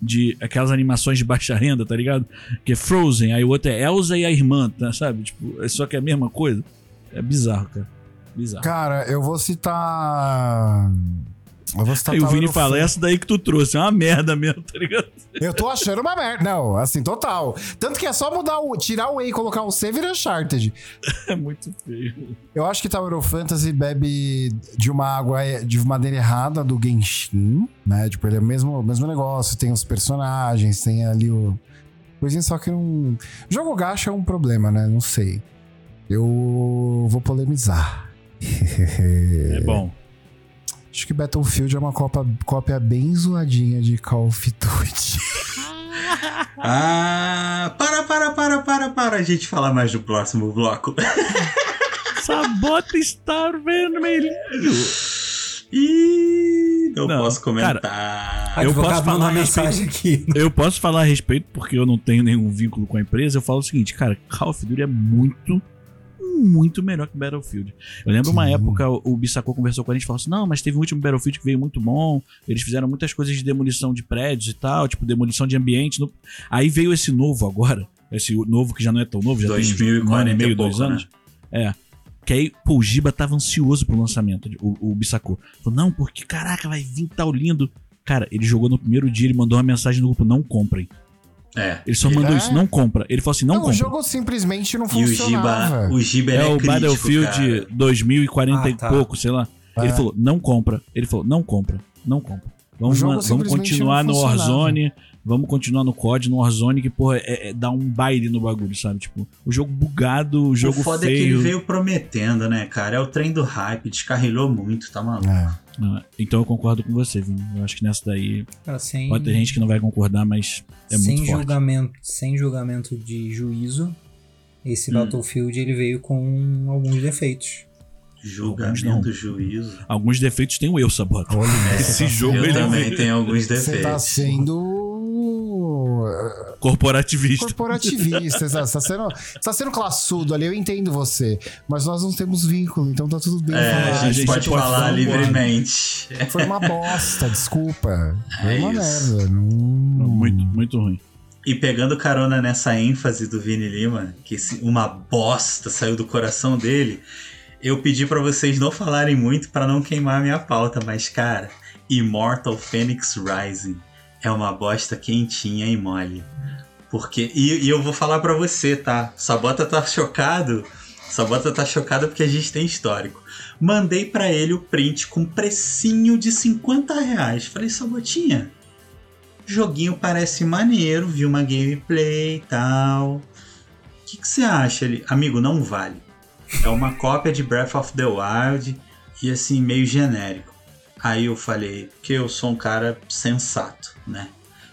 de. aquelas animações de baixa renda, tá ligado? Que é Frozen, aí o outro é Elsa e a irmã, tá, sabe? Tipo, é só que é a mesma coisa. É bizarro, cara. Bizarro. Cara, eu vou citar. Eu vou citar Aí o Vini fala, essa daí que tu trouxe, é uma merda mesmo, tá ligado? Eu tô achando uma merda. Não, assim, total. Tanto que é só mudar o. tirar o E e colocar o C vira Uncharted. É muito feio. Eu acho que Tower of Fantasy bebe de uma água de maneira errada do Genshin, né? Tipo, ele é o mesmo, mesmo negócio, tem os personagens, tem ali o. Coisinha só que não. Jogo gacha é um problema, né? Não sei. Eu vou polemizar. É bom. Acho que Battlefield é uma copa, cópia bem zoadinha de Call of Duty. Ah, para, para, para, para, para a gente falar mais do próximo bloco. Sabota está vermelho. Ih, não, Não, posso comentar. Eu Advogado posso falar mensagem aqui. Eu posso falar a respeito porque eu não tenho nenhum vínculo com a empresa. Eu falo o seguinte, cara, Call of Duty é muito, muito melhor que Battlefield. Eu lembro uma Sim. época o Bissacô conversou com a gente e falou assim: não, mas teve um último Battlefield que veio muito bom. Eles fizeram muitas coisas de demolição de prédios e tal, tipo demolição de ambiente. no- Aí veio esse novo agora, esse novo que já não é tão novo, já tem um 2040 ano e meio, pouco, dois anos. É. Que aí, pô, o Giba tava ansioso pro lançamento, o, o Bissacô. Falou, não, porque caraca, vai vir tal lindo. Cara, ele jogou no primeiro dia, ele mandou uma mensagem no grupo, não comprem. É. Ele só mandou É? isso, não compra. Ele falou assim, não, Não, o compra. jogo simplesmente não E o funcionava. Giba, o Giba É, é, o crítico, Battlefield cara. 2040 Ah, e tá. pouco, sei lá. É. Ele falou, não compra. Ele falou, não compra, não compra. Vamos, O vamos continuar no funcionava. Warzone, vamos continuar no COD, no Warzone, que, porra, é, é- dá um baile no bagulho, sabe? Tipo, o jogo bugado, o jogo o foda é que feio. ele veio prometendo, né, cara? É o trem do hype, descarrilhou muito, tá maluco? É. Ah, então eu concordo com você, Vini. Eu acho que nessa daí sem, pode ter gente que não vai concordar, mas é sem julgamento, sem julgamento de juízo, esse Hum. Battlefield ele veio com alguns defeitos. Julgamento, não. juízo. Alguns defeitos tem o eu, Sabota. Olha, Esse tá- jogo Eu ele também veio tenho alguns Você tá defeitos. Sendo corporativista. corporativista, exato. Você tá sendo, você tá sendo classudo ali, eu entendo você. Mas nós não temos vínculo, então tá tudo bem. É, falar. a gente, a gente pode, pode falar falar livremente. Foi uma bosta, desculpa. Foi É uma isso. merda. Não... Muito, muito ruim. E pegando carona nessa ênfase do Vini Lima, que esse- uma bosta saiu do coração dele, eu pedi pra vocês não falarem muito pra não queimar a minha pauta, mas cara, Immortal Phoenix Rising é uma bosta quentinha e mole. Porque e, e eu vou falar pra você, tá? Sabota tá chocado. Sabota tá chocado porque a gente tem histórico. Mandei pra ele o print com precinho de 50 reais. Falei, Sabotinha, joguinho parece maneiro, vi uma gameplay e tal. O que que você acha? Ele, amigo, não vale. É uma cópia de Breath of the Wild e assim, meio genérico. Aí eu falei, que eu sou um cara sensato, né?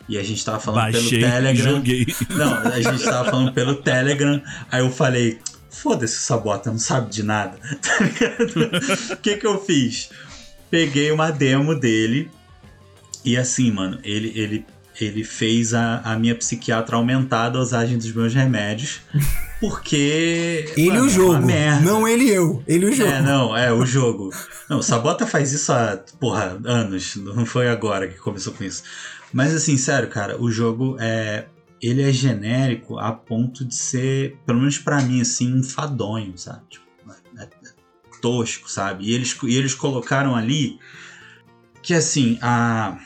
E a gente tava falando Baixei pelo Telegram. joguei. Não, a gente tava falando pelo Telegram. Aí eu falei, foda-se, Sabota, não sabe de nada. Tá ligado? O que que eu fiz? Peguei uma demo dele. E assim, mano, ele, ele, ele fez a, a minha psiquiatra aumentar a dosagem dos meus remédios. Porque. Ele mano, o é jogo, merda. não ele eu. Ele o jogo. É, não, é o jogo. Não, o Sabota faz isso há, porra, anos. Não foi agora que começou com isso. Mas assim, sério, cara, o jogo é. Ele é genérico a ponto de ser, pelo menos pra mim, assim, um fadonho, sabe? Tipo, é, é tosco, sabe? E eles, e eles colocaram ali que assim, a,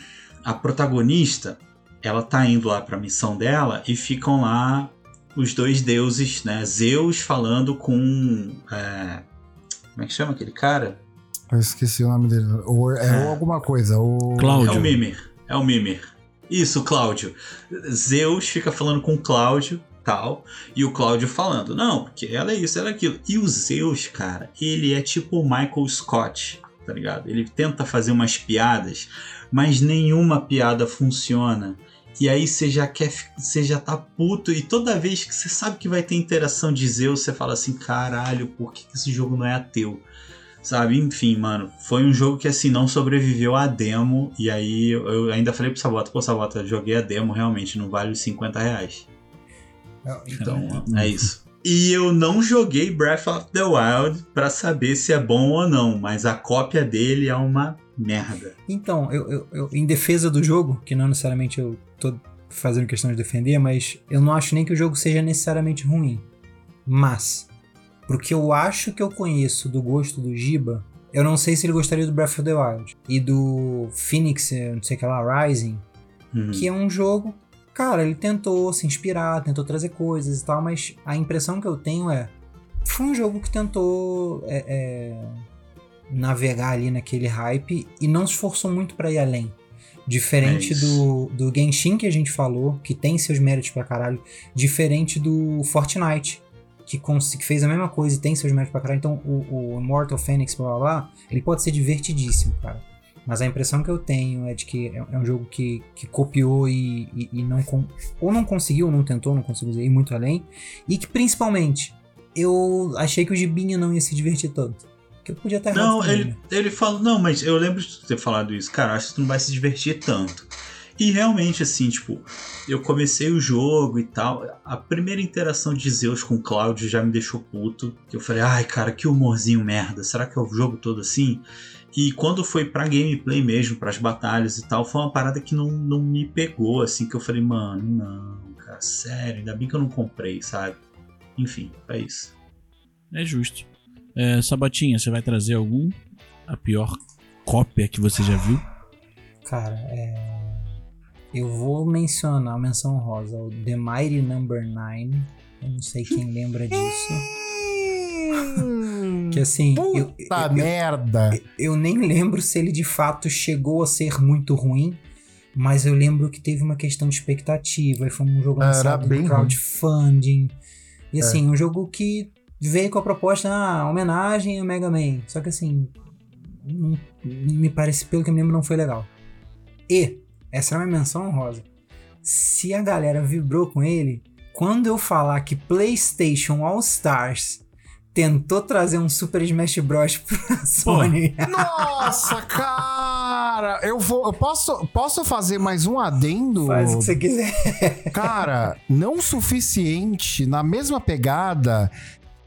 a protagonista, ela tá indo lá pra missão dela e ficam lá os dois deuses, né? Zeus falando com. é, como é que chama aquele cara? Eu esqueci o nome dele. Ou, é, ou alguma coisa. O... É Cláudio. o Mimir. É o Mimir. Isso, Cláudio. Zeus fica falando com o Cláudio, tal, e o Cláudio falando, não, porque ela é isso, ela é aquilo. E o Zeus, cara, ele é tipo o Michael Scott, tá ligado? Ele tenta fazer umas piadas, mas nenhuma piada funciona. E aí você já quer, você já tá puto, e toda vez que você sabe que vai ter interação de Zeus, você fala assim, caralho, por que esse jogo não é ateu? Sabe, enfim, mano, foi um jogo que assim não sobreviveu à demo. E aí eu ainda falei pro Sabota, pô, Sabota, joguei a demo, realmente não vale os 50 reais. Então é isso. E eu não joguei Breath of the Wild pra saber se é bom ou não, mas a cópia dele é uma merda. Então, eu, eu- eu- em defesa do jogo, que não necessariamente eu tô fazendo questão de defender, mas eu não acho nem que o jogo seja necessariamente ruim. Mas, porque eu acho que eu conheço do gosto do Giba, eu não sei se ele gostaria do Breath of the Wild. E do Phoenix, eh, não sei o que lá, Rising, Hum. que é um jogo. Cara, ele tentou se inspirar, tentou trazer coisas e tal, mas a impressão que eu tenho é. Foi um jogo que tentou é, é, navegar ali naquele hype e não se esforçou muito pra ir além. Diferente É do, do Genshin que a gente falou, que tem seus méritos pra caralho, diferente do Fortnite, que, que fez a mesma coisa e tem seus méritos pra caralho. Então o, o Immortal Phoenix, blá blá blá, ele pode ser divertidíssimo, cara. Mas a impressão que eu tenho é de que é, é um jogo que, que copiou e, e- e não ou não conseguiu, ou não tentou, não conseguiu ir muito além. E que principalmente eu achei que o Gibinha não ia se divertir tanto. Que eu podia estar errado. Não, também, ele, né? ele falou. Não, mas eu lembro de ter falado isso. Cara, acho que tu não vai se divertir tanto. E realmente, assim, tipo, eu comecei o jogo e tal. A primeira interação de Zeus com o Cláudio já me deixou puto. Que eu falei, ai, cara, que humorzinho merda. Será que é o jogo todo assim? E quando foi pra gameplay mesmo, pras batalhas e tal, foi uma parada que não, não me pegou, assim, que eu falei, mano, não, cara, sério, ainda bem que eu não comprei, sabe? Enfim, é isso. É justo. É, Sabatinha, você vai trazer algum? A pior cópia que você já viu? Cara, é. Eu vou mencionar a menção rosa, o The Mighty Number 9. Eu não sei quem lembra disso. Que assim, eu, Puta eu- merda. eu nem lembro se ele de fato chegou a ser muito ruim, mas eu lembro que teve uma questão de expectativa. E foi um jogo lançado em ruim. crowdfunding. E É. assim, um jogo que veio com a proposta, ah, homenagem a Mega Man. Só que assim, não, me parece, pelo que eu me lembro, não foi legal. E, essa é uma menção honrosa. Se a galera vibrou com ele, quando eu falar que PlayStation All Stars tentou trazer um Super Smash Bros. pra Sony. Nossa, cara! Eu vou. Eu posso, posso fazer mais um adendo? Faz o que você quiser. Cara, não suficiente, na mesma pegada,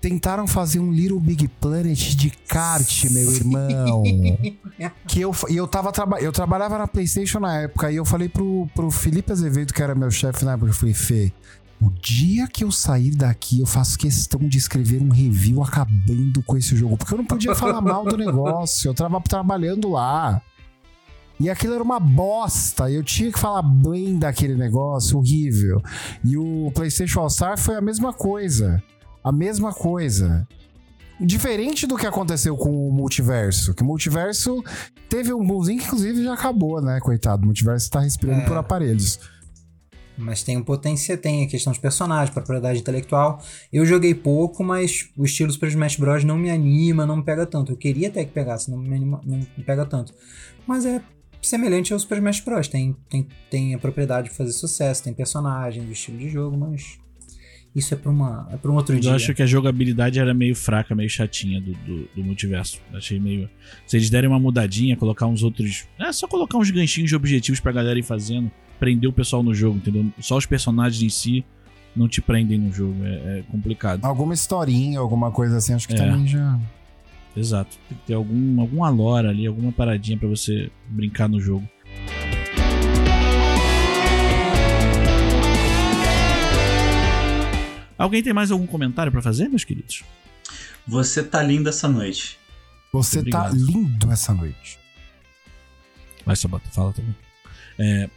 tentaram fazer um Little Big Planet de kart, meu irmão. que eu, e eu tava eu trabalhava na PlayStation na época e eu falei pro, pro Felipe Azevedo, que era meu chefe na época, eu falei, Fê, o dia que eu sair daqui, eu faço questão de escrever um review acabando com esse jogo, porque eu não podia falar mal do negócio, eu tava trabalhando lá. E aquilo era uma bosta. Eu tinha que falar bem daquele negócio horrível. E o PlayStation All Star foi a mesma coisa. A mesma coisa. Diferente do que aconteceu com o multiverso. Que o multiverso teve um bonzinho que, inclusive, já acabou, né? Coitado. O multiverso tá respirando É. por aparelhos. Mas tem um potência, tem a questão de personagem, propriedade intelectual. Eu joguei pouco, mas o estilo Super Smash Bros. não me anima, não me pega tanto. Eu queria até que pegasse, não me, anima, não me pega tanto. Mas é semelhante ao Super Smash Bros. Tem, tem, tem a propriedade de fazer sucesso, tem personagem, do estilo de jogo, mas isso é pra, uma, é pra um outro Eu dia. acho que a jogabilidade era meio fraca, meio chatinha do, do, do multiverso. Achei meio. Se eles derem uma mudadinha, colocar uns outros. É só colocar uns ganchinhos de objetivos pra galera ir fazendo, prender o pessoal no jogo, entendeu? Só os personagens em si não te prendem no jogo. É, é complicado. Alguma historinha, alguma coisa assim, acho que É. também já. Exato. Tem que ter algum, alguma lore ali, alguma paradinha pra você brincar no jogo. Alguém tem mais algum comentário pra fazer, meus queridos? Você tá lindo essa noite. Você Obrigado. tá lindo essa noite. Vai, Sabota, fala também. É,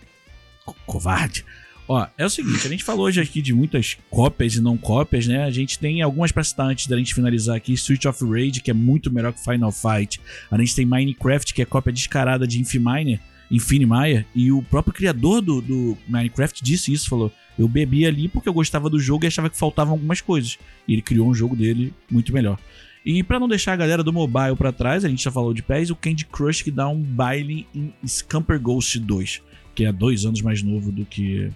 co- covarde. Ó, é o seguinte, a gente falou hoje aqui de muitas cópias e não cópias, né? A gente tem algumas pra citar antes da gente finalizar aqui. Street of Rage, que é muito melhor que Final Fight. A gente tem Minecraft, que é cópia descarada de Infiminer, Infinimaya. E o próprio criador do, do Minecraft disse isso, falou... Eu bebi ali porque eu gostava do jogo e achava que faltavam algumas coisas. E ele criou um jogo dele muito melhor. E pra não deixar a galera do mobile pra trás, a gente já falou de pés, o Candy Crush que dá um baile em Scamper Ghost 2, que é dois anos mais novo do que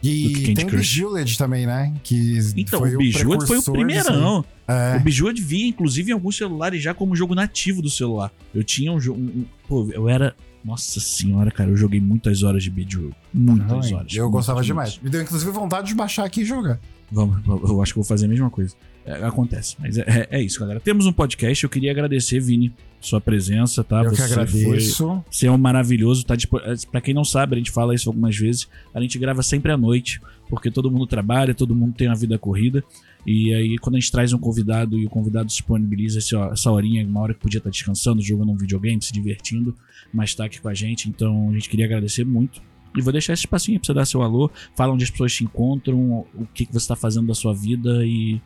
do que E Candy tem o Crush. Bejeweled também, né? Que Então, foi o Bejeweled foi o primeirão. aí. O É, Bejeweled via, inclusive, em alguns celulares já como jogo nativo do celular. Eu tinha um jogo. Um, um- pô, eu era. Nossa senhora, cara, eu joguei muitas horas de Bejeweled. Muitas Ai, horas. eu gostava muitas, demais. Me deu inclusive vontade de baixar aqui e jogar. Vamos, eu acho que vou fazer a mesma coisa. É, acontece. Mas é, é- é isso, galera. Temos um podcast. Eu queria agradecer, Vini, sua presença, tá? eu que Você foi- agradeço. Você é um maravilhoso, tá dispo... Pra quem não sabe, a gente fala isso algumas vezes. A gente grava sempre à noite, porque todo mundo trabalha, todo mundo tem uma vida corrida. E aí, quando a gente traz um convidado e o convidado disponibiliza esse, ó, essa horinha, uma hora que podia estar descansando, jogando um videogame, se divertindo, mas tá aqui com a gente. Então a gente queria agradecer muito. E vou deixar esse espacinho pra você dar seu alô, fala onde as pessoas te encontram, o que, que você tá fazendo da sua vida e.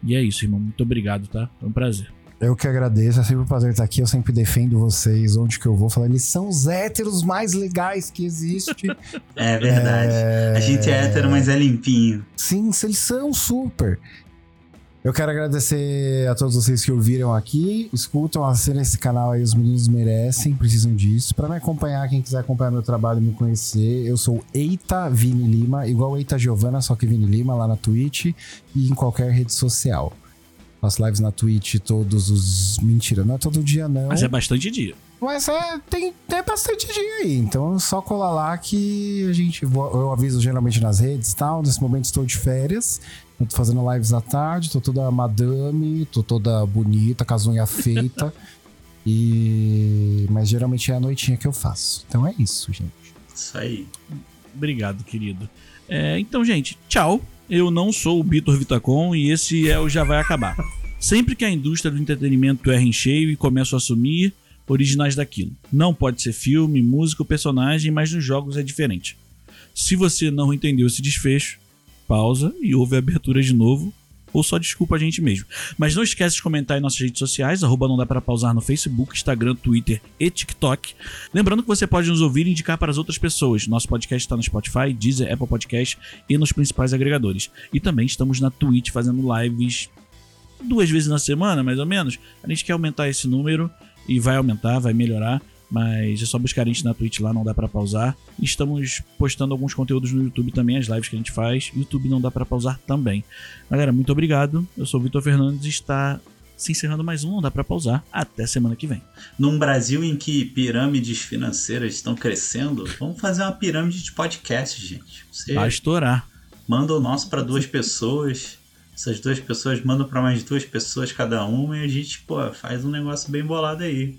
E é isso, irmão. Muito obrigado, tá? Foi um prazer. Eu que agradeço, é sempre um prazer estar aqui. Eu sempre defendo vocês onde que eu vou. Falando, eles são os héteros mais legais que existem. É verdade. A gente é hétero, mas é limpinho. Sim, eles são super. Eu quero agradecer a todos vocês que ouviram aqui, escutam, assinem esse canal aí, os meninos merecem, precisam disso. Pra me acompanhar, quem quiser acompanhar meu trabalho e me conhecer, eu sou Eita Vini Lima, igual Eita Giovana, só que Vini Lima, lá na Twitch e em qualquer rede social. Faço lives na Twitch todos os. Mentira, não é todo dia, não. Mas é bastante dia. Mas é, tem, tem bastante dia aí. Então é só colar lá que a gente. Eu aviso geralmente nas redes e tal. Nesse momento estou de férias. Eu tô fazendo lives à tarde, tô toda madame, tô toda bonita, com as unhas feitas. e. Mas geralmente é a noitinha que eu faço. Então é isso, gente. Isso aí. Obrigado, querido. É, então, gente, tchau. Eu não sou o Vitor Vitacom e esse é o Já Vai Acabar. Sempre que a indústria do entretenimento erra em cheio e começa a assumir originais daquilo. Não pode ser filme, música ou personagem, mas nos jogos é diferente. Se você não entendeu esse desfecho, pausa e ouve a abertura de novo, ou só desculpa a gente mesmo. Mas não esquece de comentar em nossas redes sociais, arroba não dá para pausar no Facebook, Instagram, Twitter e TikTok. Lembrando que você pode nos ouvir e indicar para as outras pessoas. Nosso podcast está no Spotify, Deezer, Apple Podcast e nos principais agregadores. E também estamos na Twitch fazendo lives duas vezes na semana, mais ou menos. A gente quer aumentar esse número e vai aumentar, vai melhorar. Mas é só buscar a gente na Twitch lá, não dá pra pausar. Estamos postando alguns conteúdos no YouTube também, as lives que a gente faz. YouTube não dá pra pausar também. Galera, muito obrigado. Eu sou o Vitor Fernandes e está se encerrando mais um Não Dá Pra Pausar. Até semana que vem. Num Brasil em que pirâmides financeiras estão crescendo, vamos fazer uma pirâmide de podcast, gente. Você Vai estourar. manda o nosso para duas pessoas. Essas duas pessoas mandam para mais duas pessoas cada uma e a gente, pô, faz um negócio bem bolado aí.